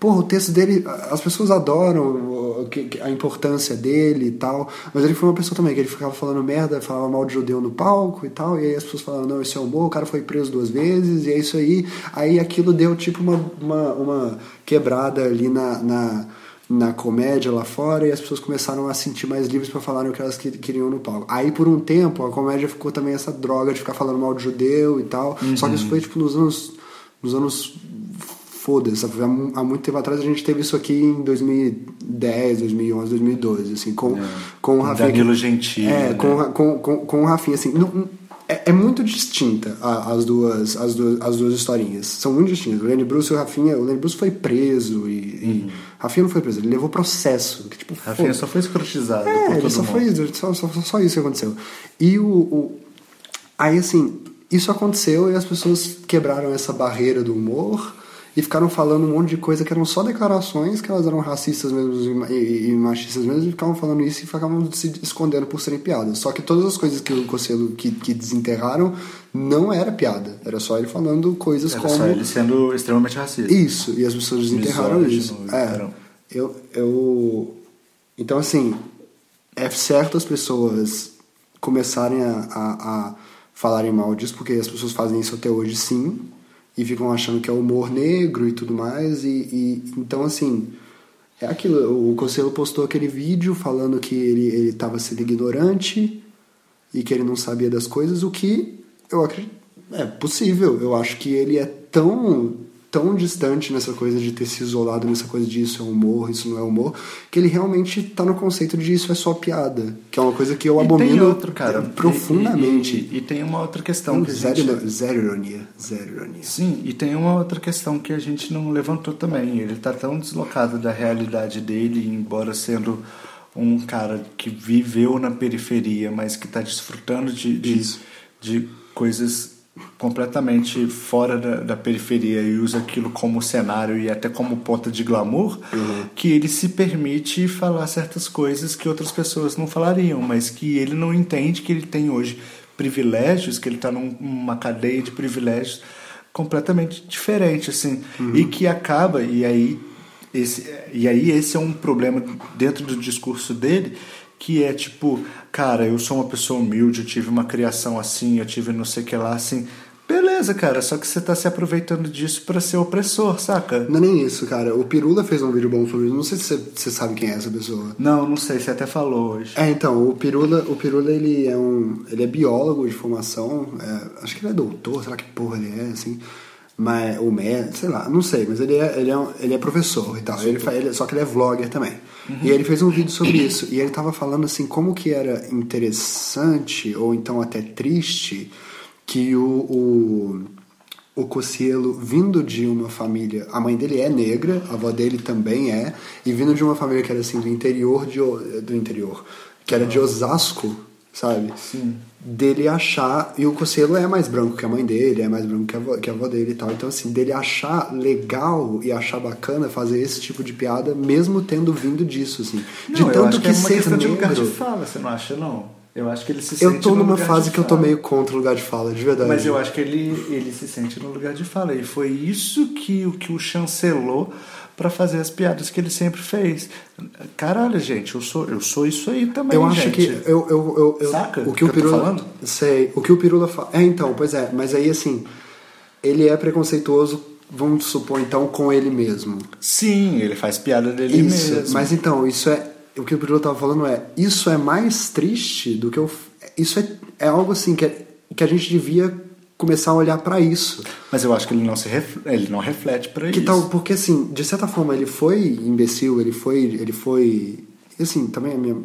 Porra, o texto dele, as pessoas adoram a importância dele e tal, mas ele foi uma pessoa também que ele ficava falando merda, falava mal de judeu no palco e tal, e aí as pessoas falavam, não, esse é humor, o cara foi preso duas vezes, e é isso aí. Aí aquilo deu tipo uma, uma, uma quebrada ali na, na, na comédia lá fora e as pessoas começaram a sentir mais livres para falarem o que elas que- queriam no palco. Aí por um tempo a comédia ficou também essa droga de ficar falando mal de judeu e tal. Só que isso foi tipo nos anos nos anos foda-se? Há mu- há muito tempo atrás a gente teve isso aqui em 2010, 2011, 2012, assim, com, com o Rafinha. Danilo Gentili, É, né? com, com, com, com o Rafinha, assim, não- é, é muito distinta a- as duas, as, duas, as duas historinhas. São muito distintas. O Lenny Bruce e o Rafinha, o Lenny Bruce foi preso e, e Rafinha não foi preso, ele levou processo. Que, tipo, Rafinha só foi escrotizado é, por ele todo só mundo. foi só, só, só isso que aconteceu. E o, o- aí assim, isso aconteceu e as pessoas quebraram essa barreira do humor e ficaram falando um monte de coisa que eram só declarações, que elas eram racistas mesmo e, e- machistas mesmo, e ficavam falando isso e ficavam se escondendo por serem piadas. Só que todas as coisas que o Conselho que, que desenterraram não era piada, era só ele falando coisas Era como só ele sendo extremamente racista. isso, e as pessoas desenterraram isso. É, eu, eu. Então, assim, é certo as pessoas começarem a, a, a falarem mal disso, porque as pessoas fazem isso até hoje sim, e ficam achando que é humor negro e tudo mais, e, e então, assim. É aquilo, o Conselho postou aquele vídeo falando que ele ele estava sendo ignorante e que ele não sabia das coisas, o que eu acredito é possível. Eu acho que ele é tão tão distante nessa coisa de ter se isolado nessa coisa de isso é humor, isso não é humor, que ele realmente tá no conceito de isso é só piada, que é uma coisa que eu E tem abomino outro, cara. profundamente. E, e- e tem uma outra questão que zero, gente... zero ironia, zero ironia. Sim, e tem uma outra questão que a gente não levantou também. Ele está tão deslocado da realidade dele, embora sendo um cara que viveu na periferia, mas que está desfrutando de, de, de coisas completamente fora da, da periferia e usa aquilo como cenário e até como ponta de glamour, que ele se permite falar certas coisas que outras pessoas não falariam, mas que ele não entende que ele tem hoje privilégios, que ele está numa cadeia de privilégios completamente diferente, assim, e que acaba, e aí esse, e aí esse é um problema dentro do discurso dele, que é tipo, cara, eu sou uma pessoa humilde, eu tive uma criação assim, eu tive não sei o que lá, assim. Beleza, cara, só que você tá se aproveitando disso para ser opressor, saca? Não é nem isso, cara. O Pirula fez um vídeo bom sobre isso. Não sei se você, sabe quem é essa pessoa. Não, não sei, você até falou hoje. É, então, o Pirula, o Pirula ele é um, ele é biólogo de formação, é, acho que ele é doutor, sei lá que porra ele é, assim, mas o médico, sei lá, não sei, mas ele é, ele é, um- ele é professor e tal, ele, ele- só que ele é vlogger também. E ele fez um vídeo sobre isso, e ele tava falando assim, como que era interessante, ou então até triste, que o, o, o Cossielo vindo de uma família. A mãe dele é negra, a avó dele também é, e vindo de uma família que era assim do interior de, do interior, que era de Osasco, sabe? Sim. Dele achar. E o Cossielo é mais branco que a mãe dele, é mais branco que a, avó, que a avó dele e tal. Então, assim, dele achar legal e achar bacana fazer esse tipo de piada, mesmo tendo vindo disso, assim. de Não, eu tanto acho que, que é uma questão de lugar de negro. fala, você não acha, não? Eu acho que ele se Eu sente tô no numa fase de que eu tô meio contra o lugar de fala, de verdade. Mas eu acho que ele, ele se sente no lugar de fala. E foi isso que, o que o chancelou para fazer as piadas que ele sempre fez. Caralho, gente, eu sou, eu sou isso aí também, Eu acho gente. que eu, eu, eu, eu- Saca o o que o que eu tô Pirula falando? sei, o que o Pirula fala. É, então, pois é, mas aí assim, ele é preconceituoso, vamos supor então com ele mesmo. Sim, ele faz piada dele isso, mesmo. mas então, isso é o que o Pirula tava falando é, isso é mais triste do que o isso é, é algo assim que, é- que a gente devia começar a olhar pra isso. Mas eu acho que ele não se ref- ele não reflete para Que isso. tal, porque assim, de certa forma ele foi imbecil, ele foi, ele foi, assim, também a minha,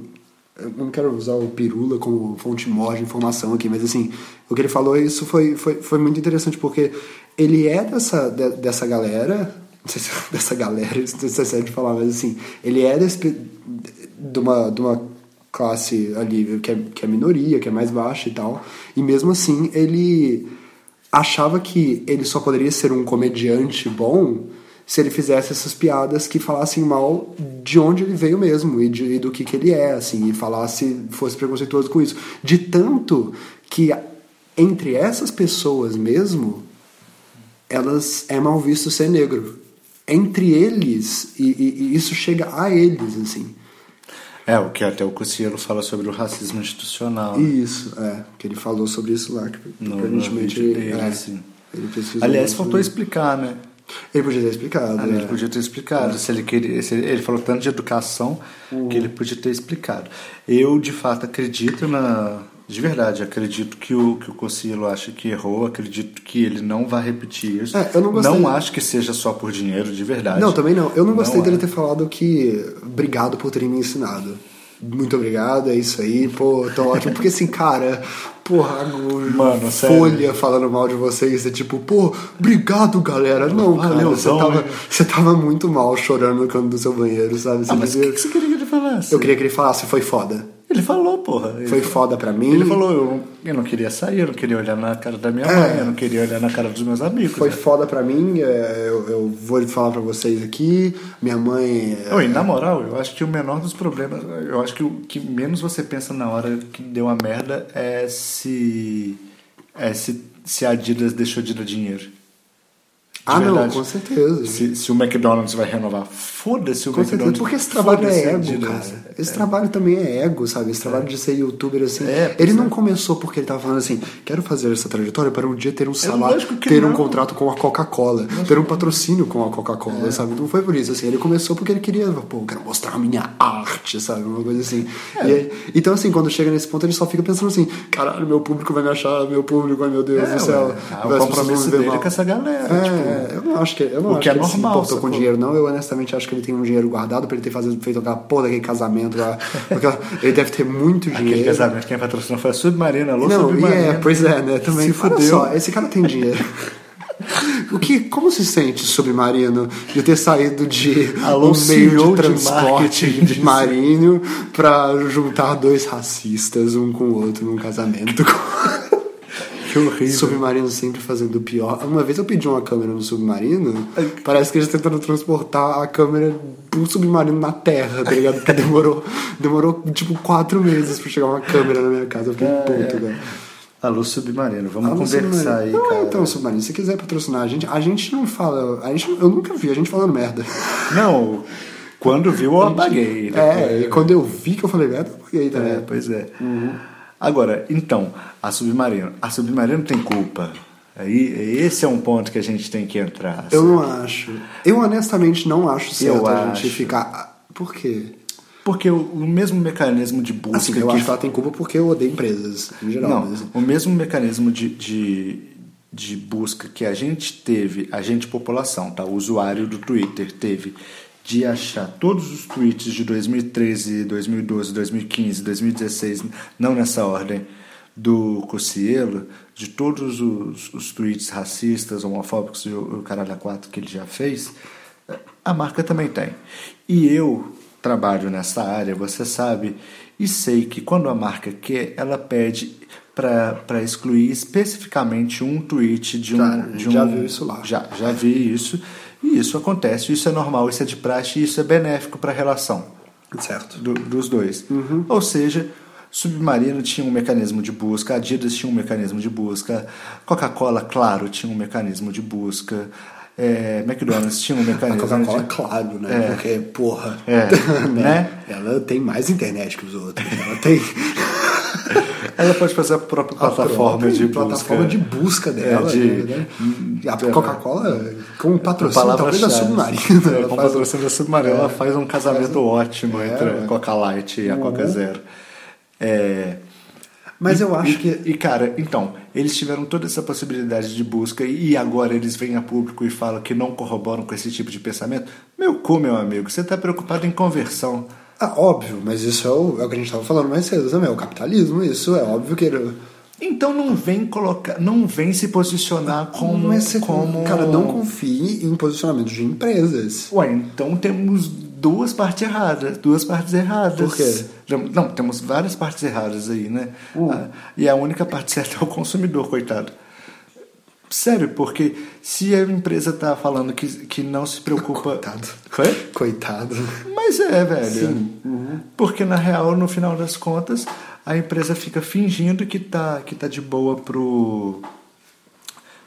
eu não quero usar o pirula como fonte maior de informação aqui, mas assim, o que ele falou, isso foi, foi, foi muito interessante, porque ele é dessa, de- dessa galera, não sei se é dessa galera, não sei se é de falar, mas assim, ele é desse, de uma, de uma classe ali que é, que é minoria, que é mais baixa e tal, e mesmo assim ele achava que ele só poderia ser um comediante bom se ele fizesse essas piadas que falassem mal de onde ele veio mesmo e, de, e do que, que ele é, assim, e falasse, fosse preconceituoso com isso. De tanto que entre essas pessoas mesmo, elas é mal visto ser negro. Entre eles, e, e- e isso chega a eles, assim. É, o que até o Cossielo fala sobre o racismo institucional. Isso, é, que ele falou sobre isso lá, que No- no aparentemente vídeo ele, dele, é, assim. ele Aliás, isso. faltou explicar, né? Ele podia ter explicado. Ah, Ele é. podia ter explicado. Se ele, queria, se ele, ele falou tanto de educação que ele podia ter explicado. Eu, de fato, acredito na. De verdade, acredito que o, que o Cossielo acha que errou, acredito que ele não vai repetir isso. É, eu não gostei- acho que seja só por dinheiro, de verdade. Não, também não. Eu não gostei dele é. ter falado que obrigado por terem me ensinado. Muito obrigado, é isso aí, pô, tô ótimo. Porque assim, cara, porra, Mano, sério. Folha falando mal de vocês, é tipo, pô, obrigado, galera. Não, cara, você tava, você tava muito mal chorando no canto do seu banheiro, sabe? Você Ah, mas o que, que você queria que ele falasse? Eu queria que ele falasse, foi foda. Ele falou, porra. Ele Foi foda pra mim. Ele falou, eu não, eu não queria sair, eu não queria olhar na cara da minha É. mãe, eu não queria olhar na cara dos meus amigos. Foi né? foda pra mim, é, eu, eu vou falar pra vocês aqui. Minha mãe. é, Oi, na moral, eu acho que o menor dos problemas, eu acho que o que menos você pensa na hora que deu uma merda é se é se, se a Adidas deixou de dar dinheiro. De ah, não, verdade. com certeza. Se, se o McDonald's vai renovar, foda-se o Com McDonald's. porque esse trabalho é ego, Adidas. cara. Esse trabalho também é ego, sabe? Esse trabalho de ser youtuber assim. É, ele não é. começou porque ele tava falando assim: quero fazer essa trajetória para um dia ter um salário, É que ter um não. contrato com a Coca-Cola, ter um patrocínio com a Coca-Cola, sabe? Não foi por isso, assim. Ele começou porque ele queria, pô, eu quero mostrar a minha arte, sabe? Uma coisa assim. É. E então, assim, quando chega nesse ponto, ele só fica pensando assim: caralho, meu público vai me achar, meu público, ai meu Deus É, do céu. Ah, o compromisso dele mal. é com essa galera, É, tipo, eu não acho que, eu não o acho que é ele se normal, importou com dinheiro, não. Eu honestamente acho que ele tem um dinheiro guardado pra ele ter fazido, feito aquela porra daquele casamento lá. Aquela- ele deve ter muito Aquele dinheiro. casamento quem patrocinou foi a Submarina, alô Não, e Submarina. é, pois é, né? Também. Se Olha fudeu. só, esse cara tem dinheiro. O que, como se sente submarino de ter saído de Alô, um meio de de transporte disso. marinho pra juntar dois racistas um com o outro num casamento? Que horrível. Submarino sempre fazendo o pior. Uma vez eu pedi uma câmera no submarino, parece que eles tentando transportar a câmera pro submarino na terra, tá ligado? Porque demorou, demorou tipo quatro meses pra chegar uma câmera na minha casa. Eu fiquei puto, velho. Alô Submarino, vamos Alô, conversar Submarino. aí, não, cara. então, Submarino, se quiser patrocinar a gente, a gente não fala. A gente, eu nunca vi a gente falando merda. Não, quando viu eu apaguei. É, e quando eu vi que eu falei merda, eu apaguei também. É, pois é. Agora, então, a Submarino. A Submarino tem culpa. Aí, esse é um ponto que a gente tem que entrar. Eu sabe? não acho. Eu honestamente não acho certo Eu a gente acho. ficar. Por quê? Porque o, o mesmo mecanismo de busca Assim, eu que acho que ela tem culpa porque eu odeio empresas, em geral. Não, mas- o mesmo mecanismo de, de, de busca que a gente teve, a gente população, tá? O usuário do Twitter teve de achar todos os tweets de 2013, 2012, 2015, 2016, não nessa ordem, do Cossielo, de todos os, os tweets racistas, homofóbicos e o, o caralho a quatro que ele já fez, a marca também tem. E eu trabalho nessa área, você sabe, e sei que quando a marca quer, ela pede para excluir especificamente um tweet de um. Cara, de um já viu isso lá. Já, já vi isso. E isso acontece, isso é normal, isso é de praxe e isso é benéfico para a relação Certo. do- dos dois. Ou seja, Submarino tinha um mecanismo de busca, Adidas tinha um mecanismo de busca, Coca-Cola, claro, tinha um mecanismo de busca, é, McDonald's tinha um A mecanismo Coca-Cola, de... claro, né? É. Porque, porra. É, né? Ela tem mais internet que os outros. Ela tem Ela pode fazer a própria plataforma de plataforma busca. de busca dela. É, de- né? E a Coca-Cola, com patrocínio, talvez a chave. Submarino. É, faz- patrocínio da Submarino, É. ela faz um casamento ótimo É, entre é. a Coca Light e a Coca Uhum. Zero. É, Mas eu E- acho que. E, cara, então, eles tiveram toda essa possibilidade de busca e agora eles vêm a público e falam que não corroboram com esse tipo de pensamento. Meu cu, meu amigo, você está preocupado em conversão. Ah, óbvio, mas isso é o, é o que a gente estava falando mais cedo também, é o capitalismo, isso é óbvio que ele. Então não vem colocar, não vem se posicionar como. Mas você- como... Cara, não confie em posicionamento de empresas. Ué, então temos duas partes erradas, duas partes erradas. Por quê? Não, não, temos várias partes erradas aí, né? Uh. Ah, e a única parte certa é o consumidor, coitado. Sério, porque se a empresa tá falando que, que não se preocupa. Coitado. Foi? Coitado. Mas é, velho. Sim. Uhum. Porque na real, no final das contas, a empresa fica fingindo que tá, que tá de boa pro.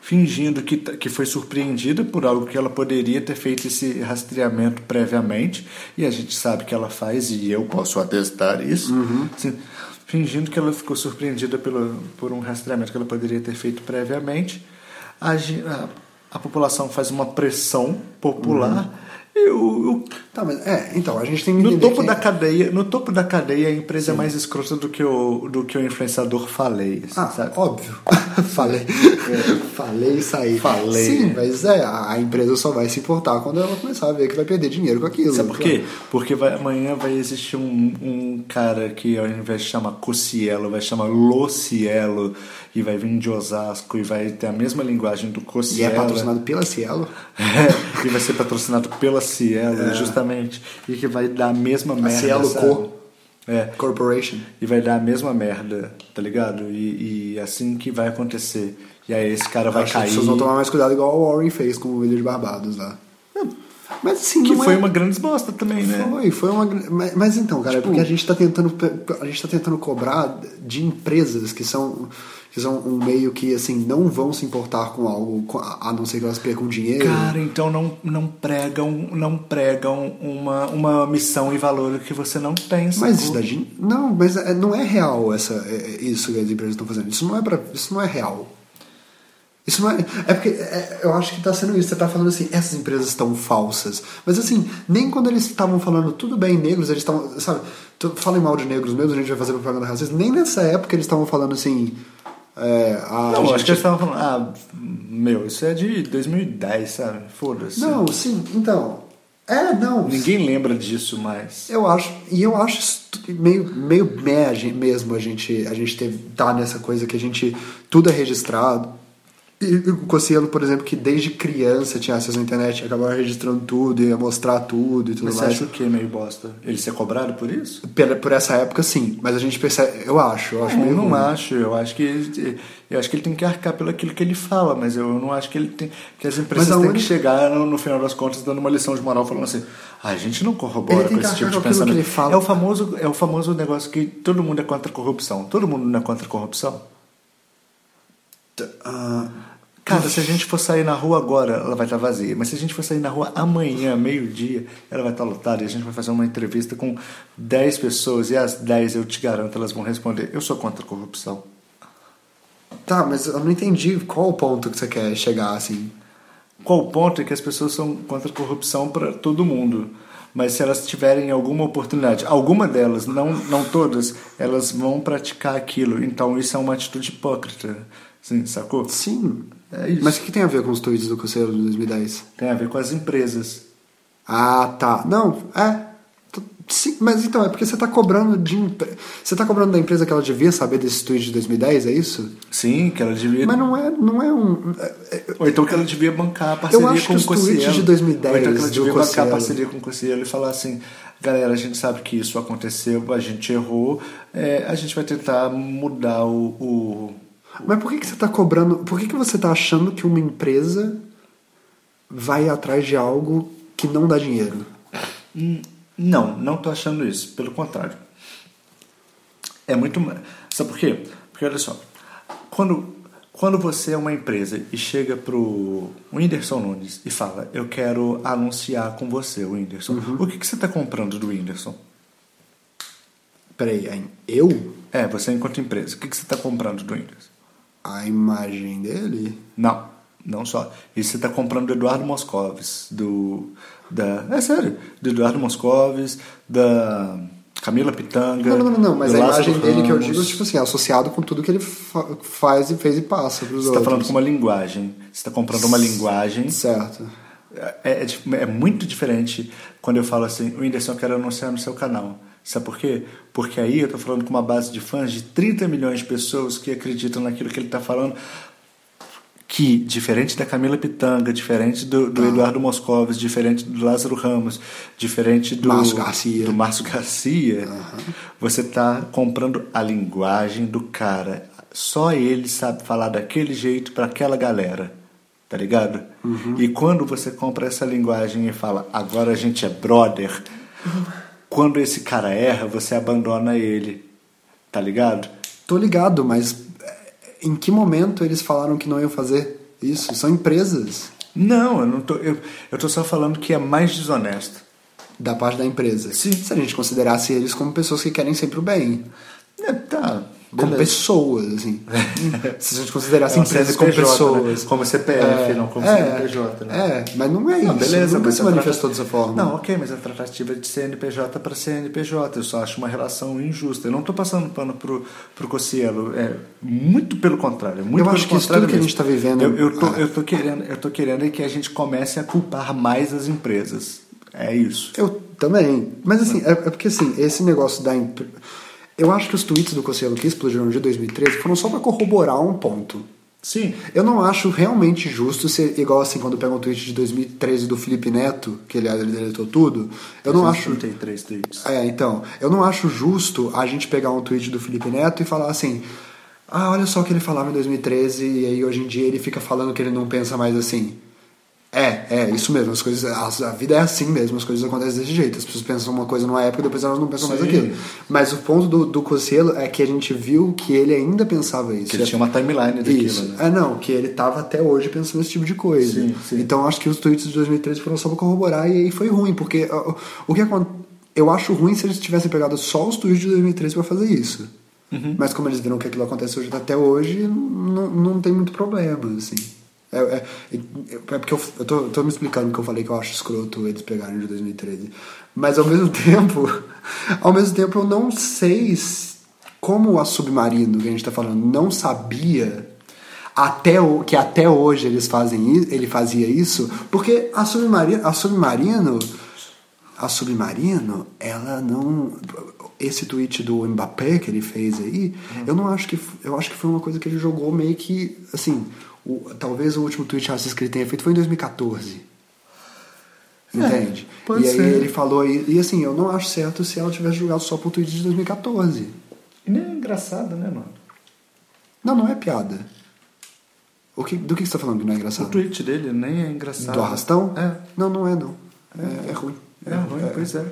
Fingindo que, tá- que foi surpreendida por algo que ela poderia ter feito esse rastreamento previamente, e a gente sabe que ela faz, e eu posso atestar isso. Assim, fingindo que ela ficou surpreendida pelo, por um rastreamento que ela poderia ter feito previamente. A, a, a população faz uma pressão popular. E o, o Tá, mas é, então, a gente tem no topo que- da cadeia, no topo da cadeia a empresa é mais escrota do que o do que o influenciador falei, assim, Ah, sabe? óbvio. Falei. Falei isso aí. Falei. Sim, mas é, a empresa só vai se importar quando ela começar a ver que vai perder dinheiro com aquilo. Sabe por quê? Porque vai- amanhã vai existir um, um cara que ao invés de chamar Cocielo, vai chamar Locielo e vai vir de Osasco e vai ter a mesma linguagem do E Cocielo. é patrocinado pela Cielo. É, e vai ser patrocinado pela Cielo, justamente. E que vai dar a mesma merda. Cielo sabe? Co. É. Corporation. E vai dar a mesma merda, tá ligado? E, e assim que vai acontecer. E aí esse cara vai que as cair. pessoas vão tomar mais cuidado igual o Warren fez com o Ilha de Barbados lá. Mas assim, Que foi é- uma grande bosta também, né? Foi, foi uma. Mas, mas então, cara, é Tipo- porque a gente tá tentando. A gente tá tentando cobrar de empresas que são. Que são um meio que assim não vão se importar com algo, a não ser que elas percam dinheiro. Cara, então não, não pregam, não pregam uma, uma missão e valor que você não tem. Mas isso não, mas é- não é real essa, é- é isso que as empresas estão fazendo. Isso não é para, isso não é real. Isso não é, é porque é, eu acho que está sendo isso. Você está falando assim, essas empresas estão falsas. Mas assim, nem quando eles estavam falando tudo bem negros, eles estavam, sabe? Falem mal de negros mesmo, a gente vai fazer propaganda racista. Nem nessa época eles estavam falando assim. É, a Não, gente- acho que eles estavam falando, ah, meu, isso é de 2010, sabe? Foda-se. Não, sim, então. É, não. Ninguém lembra disso mais. Eu acho, e eu acho meio, meio meh mesmo a gente, a gente ter, tá nessa coisa que a gente. Tudo é registrado. E o Cossielo, por exemplo, que desde criança tinha acesso à internet, acabava registrando tudo, ia mostrar tudo e tudo Mas você mais. acha o que meio bosta? Ele ser cobrado por isso? Pela- Por essa época, sim. Mas a gente percebe. Eu acho, eu acho Não, meio. eu não ruim. acho. Eu acho que ele, eu acho que ele tem que arcar pelo aquilo que ele fala, mas eu não acho que ele tem que as empresas têm que chegar no, no final das contas dando uma lição de moral falando assim: "Ah, a gente não corrobora com esse tipo de aquilo que pensamento". ele fala. É o famoso é o famoso negócio que todo mundo é contra a corrupção. Todo mundo não é contra a corrupção. Ah, Cara, se a gente for sair na rua agora, ela vai estar vazia. Mas se a gente for sair na rua amanhã, meio-dia, ela vai estar lotada e a gente vai fazer uma entrevista com 10 pessoas e as 10, eu te garanto, elas vão responder: Eu sou contra a corrupção. tá, mas eu não entendi qual o ponto que você quer chegar, assim. Qual o ponto é que as pessoas são contra a corrupção para todo mundo? Mas se elas tiverem alguma oportunidade, alguma delas, não, não todas, elas vão praticar aquilo. Então isso é uma atitude hipócrita. Sim, sacou? Sim. É isso. Mas o que tem a ver com os tweets do Conselho de 2010? Tem a ver com as empresas. Ah, tá. Não, é. Sim, mas então, é porque você tá cobrando de. empre- Você tá cobrando da empresa que ela devia saber desse tweet de 2010, é isso? Sim, que ela devia. Mas não é, não é um. é- é- Ou então que ela devia bancar a parceria Eu acho com que o tweets Cossielo. de 2010 Ou então que ela devia bancar a parceria com o Cossielo e falar assim: galera, a gente sabe que isso aconteceu, a gente errou, é, a gente vai tentar mudar o. o- Mas por que, que você tá cobrando. Por que, que você tá achando que uma empresa vai atrás de algo que não dá dinheiro? Hum, Não, não tô achando isso. Pelo contrário. É muito. Sabe por quê? Porque olha só. Quando, quando você é uma empresa e chega pro Whindersson Nunes e fala: Eu quero anunciar com você, Whindersson. O que, que você está comprando do Whindersson? Peraí, aí, eu? É, você enquanto empresa. O que, que você está comprando do Whindersson? A imagem dele? Não, não só. Isso você está comprando do Eduardo Moscovis, do. Da, é sério, do Eduardo Moscovis, da Camila Pitanga. Não, não, não, não, mas a Lázaro imagem dele que eu Ramos. digo, tipo assim, é associado com tudo que ele fa- faz e fez e passa pros Você está falando com uma linguagem. Você está comprando uma linguagem. Certo. É, é, é muito diferente quando eu falo assim, o Whindersson eu quero anunciar no seu canal. Sabe por quê? Porque aí eu estou falando com uma base de fãs de 30 milhões de pessoas que acreditam naquilo que ele está falando. Que, diferente da Camila Pitanga, diferente do, Ah. do Eduardo Moscovis, diferente do Lázaro Ramos, diferente do Márcio Garcia. do Márcio Garcia, você está comprando a linguagem do cara. Só ele sabe falar daquele jeito para aquela galera. Tá ligado? Uhum. E quando você compra essa linguagem e fala, agora a gente é brother, quando esse cara erra, você abandona ele. Tá ligado? Tô ligado, mas é, em que momento eles falaram que não iam fazer isso? São empresas Não, eu não tô. Eu, eu tô só falando que é mais desonesto. da parte da empresa. Sim. Se a gente considerasse eles como pessoas que querem sempre o bem. É, tá. Como beleza. pessoas, assim. Se a gente considerasse É empresas como pessoas. né? Como CPF, não como CNPJ, né? É, mas não é isso. Não, beleza, Nunca mas se manifestou trata- dessa forma. Não, ok, mas a tratativa é de CNPJ para CNPJ. Eu só acho uma relação injusta. Eu não estou passando pano pro, pro Cossielo. É muito pelo contrário. é Muito Eu acho que isso tudo que a gente tá vivendo- Eu, eu, tô, Ah. eu, tô querendo, eu tô querendo é que a gente comece a culpar mais as empresas. É isso. Eu também. Mas assim, é, é porque assim, esse negócio da. empre- Eu acho que os tweets do Cossielo que explodiram de 2013 foram só pra corroborar um ponto. Sim. Eu não acho realmente justo ser igual assim quando pega um tweet de 2013 do Felipe Neto, que aliás ele deletou tudo. Eu não acho. 33 tweets. É, então, eu não acho justo a gente pegar um tweet do Felipe Neto e falar assim: ah, olha só o que ele falava em 2013 e aí hoje em dia ele fica falando que ele não pensa mais assim. É, é, isso mesmo, as coisas, a, a vida é assim mesmo, as coisas acontecem desse jeito. As pessoas pensam uma coisa numa época e depois elas não pensam mais Sim. aquilo. Mas o ponto do, do Cossielo é que a gente viu que ele ainda pensava isso. Que ele tinha uma timeline daquilo, Isso. né? É, não, que ele tava até hoje pensando esse tipo de coisa. Sim, sim. Então acho que os tweets de 2013 foram só pra corroborar e aí foi ruim, porque ó, o que acontece. Eu acho ruim se eles tivessem pegado só os tweets de 2013 pra fazer isso. Uhum. Mas como eles viram que aquilo acontece hoje até hoje, não, não tem muito problema, assim. É, é, é porque eu, eu tô, eu tô me explicando que eu falei que eu acho escroto eles pegarem de 2013. Mas ao mesmo tempo, ao mesmo tempo eu não sei se- como a Submarino, que a gente tá falando, não sabia até o, que até hoje eles fazem ele fazia isso, porque a Submarino, a Submarino, a Submarino, ela não esse tweet do Mbappé que ele fez aí, eu não acho que eu acho que foi uma coisa que ele jogou meio que assim, o- talvez o último tweet racista que ele tenha feito foi em 2014. Entende? pode e aí ser. ele falou e, e assim, eu não acho certo se ela tivesse jogado só pro tweet de 2014. E nem é engraçado, né, mano? Não, não é piada. O que, do que você tá falando que não é O engraçado? tweet dele nem é engraçado. Do arrastão? É. Não, não é não. É, é ruim. É ruim, pois é.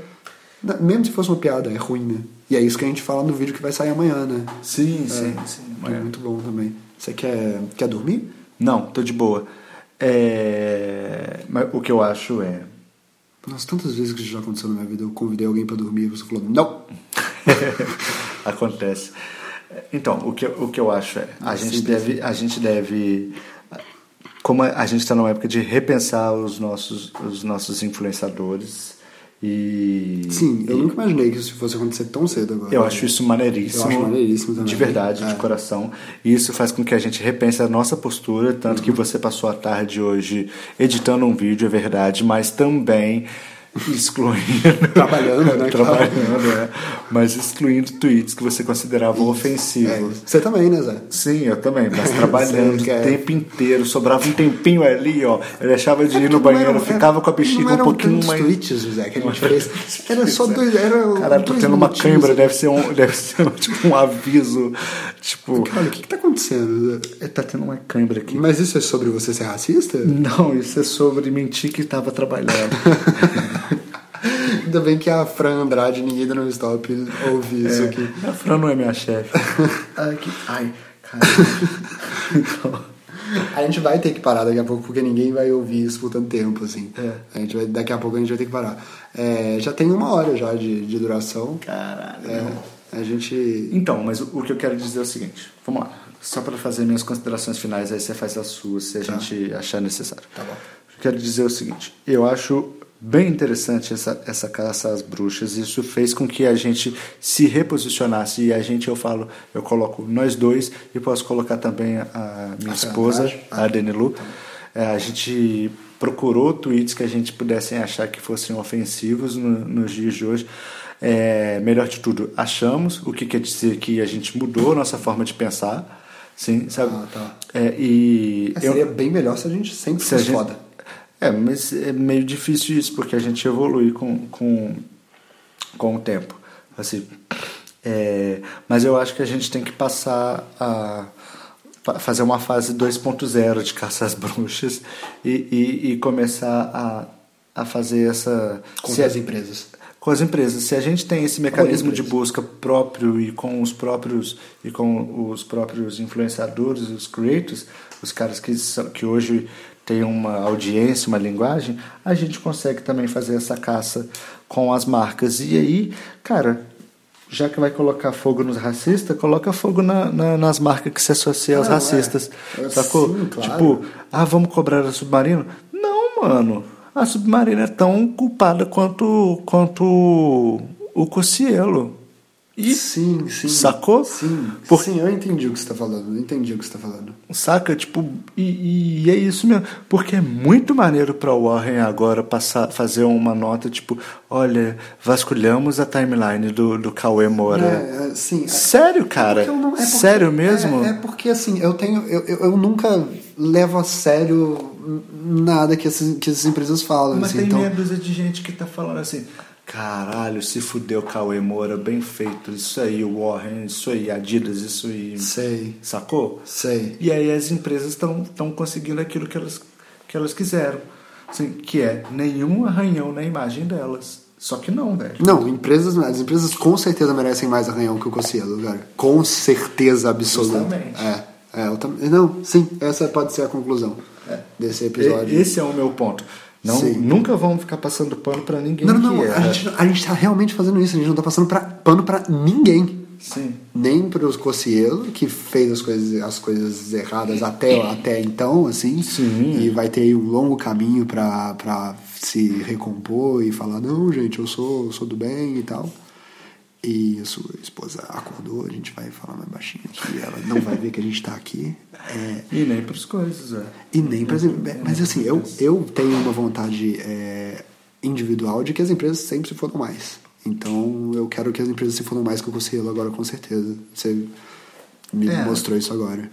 Mesmo se fosse uma piada, é ruim, né? E é isso que a gente fala no vídeo que vai sair amanhã, né? Sim, sim, É, sim. É muito bom também. Você quer, quer dormir? Não, tô de boa. É... Mas o que eu acho é. Nossa, tantas vezes que isso já aconteceu na minha vida, eu convidei alguém pra dormir e você falou, não! Acontece. Então, o que, eu- o que eu acho é, a gente simples. deve, a gente deve, como a gente está numa época de repensar os nossos, os nossos influenciadores e Sim, eu e nunca imaginei que isso fosse acontecer tão cedo agora. eu acho isso maneiríssimo, Eu acho maneiríssimo também. de verdade, É. de coração. E isso faz com que a gente repense a nossa postura, tanto Uhum. que você passou a tarde hoje editando um vídeo, é verdade, mas também excluindo. Trabalhando, né? Trabalhando, é. Mas excluindo tweets que você considerava É, ofensivos. você também, né, Zé? Sim, eu também, mas trabalhando é- o tempo inteiro, sobrava um tempinho ali, ó. Eu deixava de ir no Porque banheiro, eram- ficava com a bexiga um pouquinho mais. tweets, José, que a gente fez. Era só dois. Era Caralho, tô tendo uma cãibra, deve ser um, deve ser tipo um aviso. Tipo, Olha, o que, que tá acontecendo? Zé? tá tendo uma cãibra aqui. Mas isso é sobre você ser racista? Não, isso é sobre mentir que estava trabalhando. Ainda bem que a Fran Andrade, ninguém da Non Stop, ouve isso aqui. A Fran não é minha chefe. Ai, que. Ai, cara. Então, A gente vai ter que parar daqui a pouco, porque ninguém vai ouvir isso por tanto tempo, assim. É. A gente vai, daqui a pouco a gente vai ter que parar. É, já tem uma hora já de, de duração. caralho. É, a gente. Então, mas o, o que eu quero dizer é o seguinte: vamos lá. Só para fazer minhas considerações finais, aí você faz as suas, se a gente achar necessário. Tá bom. Eu quero dizer o seguinte: eu acho bem interessante essa, essa caça às bruxas. Isso fez com que a gente se reposicionasse. E a gente, eu falo, eu coloco nós dois e posso colocar também a minha A esposa, a Denilu. É, a gente procurou tweets que a gente pudessem achar que fossem ofensivos no- nos dias de hoje. É, melhor de tudo, achamos, o que quer dizer que a gente mudou a nossa forma de pensar. Sim, sabe? Ah, tá. É, e É, eu- seria bem melhor se a gente sempre se fosse gente- foda. É, mas é meio difícil isso, porque a gente evolui com, com, com o tempo. Assim, é, mas eu acho que a gente tem que passar a fa- fazer uma fase 2.0 de caça às bruxas e, e, e começar a, a fazer essa... Com se a- as empresas. com as empresas. Se a gente tem esse mecanismo de busca próprio e com os próprios e com os próprios influenciadores, os creators, os caras que são, que hoje têm uma audiência, uma linguagem, a gente consegue também fazer essa caça com as marcas. E aí, cara, já que vai colocar fogo nos racistas, coloca fogo na- na- nas marcas que se associam aos Não, é. racistas. É, Sacou? sim, claro. Tipo, ah, vamos cobrar a Submarino? Não, mano. A Submarino é tão culpada quanto, quanto o Cocielo. E Sim, sim. Sacou? Sim, Por- sim, eu entendi o que você está falando. Eu entendi o que você está falando. Saca? Tipo, e, e é isso mesmo. Porque é muito maneiro pra Warren agora passar, fazer uma nota, tipo, olha, vasculhamos a timeline do, do Cauê Moura. É, é, sim. é- Sério, cara? eu não- é porque- Sério mesmo? É, é porque assim, eu tenho. Eu, eu, eu nunca levo a sério nada que essas, que essas empresas falam. Mas assim, tem então, meia dúzia de gente que tá falando assim, caralho, se fudeu Cauê Moura, bem feito, isso aí, Warren, isso aí, Adidas, isso aí. Sei, Sacou? sei. E aí as empresas estão conseguindo aquilo que elas, que elas quiseram. Assim, que é nenhum arranhão na imagem delas. Só que não, velho. Não, empresas, as empresas com certeza merecem mais arranhão que o Cossielo, cara. Com certeza absoluta. Justamente. É, é, eu também. Não, sim, essa pode ser a conclusão desse episódio. E- Esse é o meu ponto. Não, Sim. nunca vamos ficar passando pano pra ninguém Não, não. A gente, a gente tá realmente fazendo isso. A gente não tá passando pra, pano pra ninguém. Sim. Nem pro Cossielo, que fez as coisas, as coisas erradas até, até então, assim. Sim. E vai ter aí um longo caminho pra, pra se recompor e falar, não, gente, eu sou, eu sou do bem e tal. E a sua esposa acordou, a gente vai falar mais baixinho aqui, ela não vai ver que a gente tá aqui. É, E nem pros coisas, é. e nem para Mas assim, eu, eu tenho uma vontade é, individual de que as empresas sempre se fodam mais. Então eu quero que as empresas se fodam mais que o Conselho agora, com certeza. Você me É. mostrou isso agora.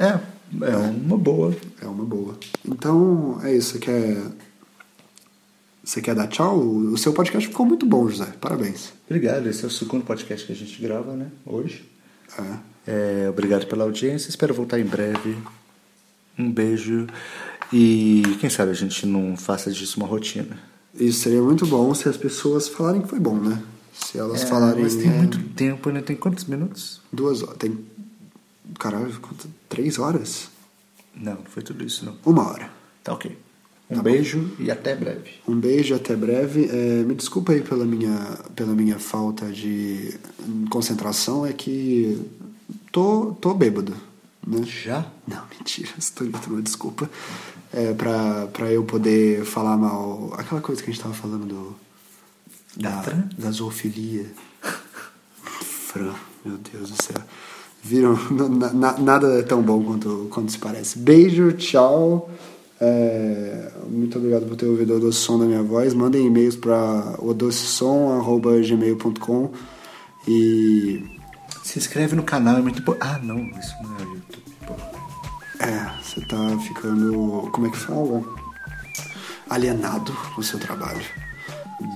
É, é uma boa. É uma boa. Então é isso. Você quer. Você quer dar tchau? O seu podcast ficou muito bom, José. Parabéns. Obrigado, esse é o segundo podcast que a gente grava, né? Hoje. É. É, obrigado pela audiência, espero voltar em breve. Um beijo. E quem sabe a gente não faça disso uma rotina. Isso seria muito bom se as pessoas falarem que foi bom, né? Se elas É, falarem. Mas tem muito tempo, né? Tem quantos minutos? Duas horas. Tem. Caralho, quanto? Três horas? Não, não foi tudo isso, não. Uma hora. Tá ok. Um beijo e até breve. Um beijo, até breve. É, me desculpa aí pela minha, pela minha falta de concentração, é que tô, tô bêbado. Né? Já? Não, mentira, estou uma desculpa. É, pra, pra eu poder falar mal. Aquela coisa que a gente tava falando do. Da, Fran? da zoofilia. Fran, meu Deus do céu. Viram? Na- na- nada é tão bom quanto, quanto se parece. Beijo, tchau. É, muito obrigado por ter ouvido o Doce Som da minha voz. Mandem e-mails para odocesom.gmail.com e Se inscreve no canal, é muito importante. Ah, não, isso não é o YouTube. é, você tá ficando, como é que fala? Alienado no seu trabalho.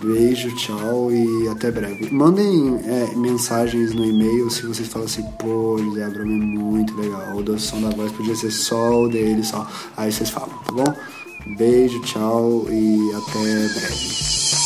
Beijo, tchau e até breve. Mandem é, mensagens no e-mail se vocês falam assim, pô, José Abramo é muito legal. O som da voz podia ser só o dele, só. Aí vocês falam, tá bom? Beijo, tchau e até breve.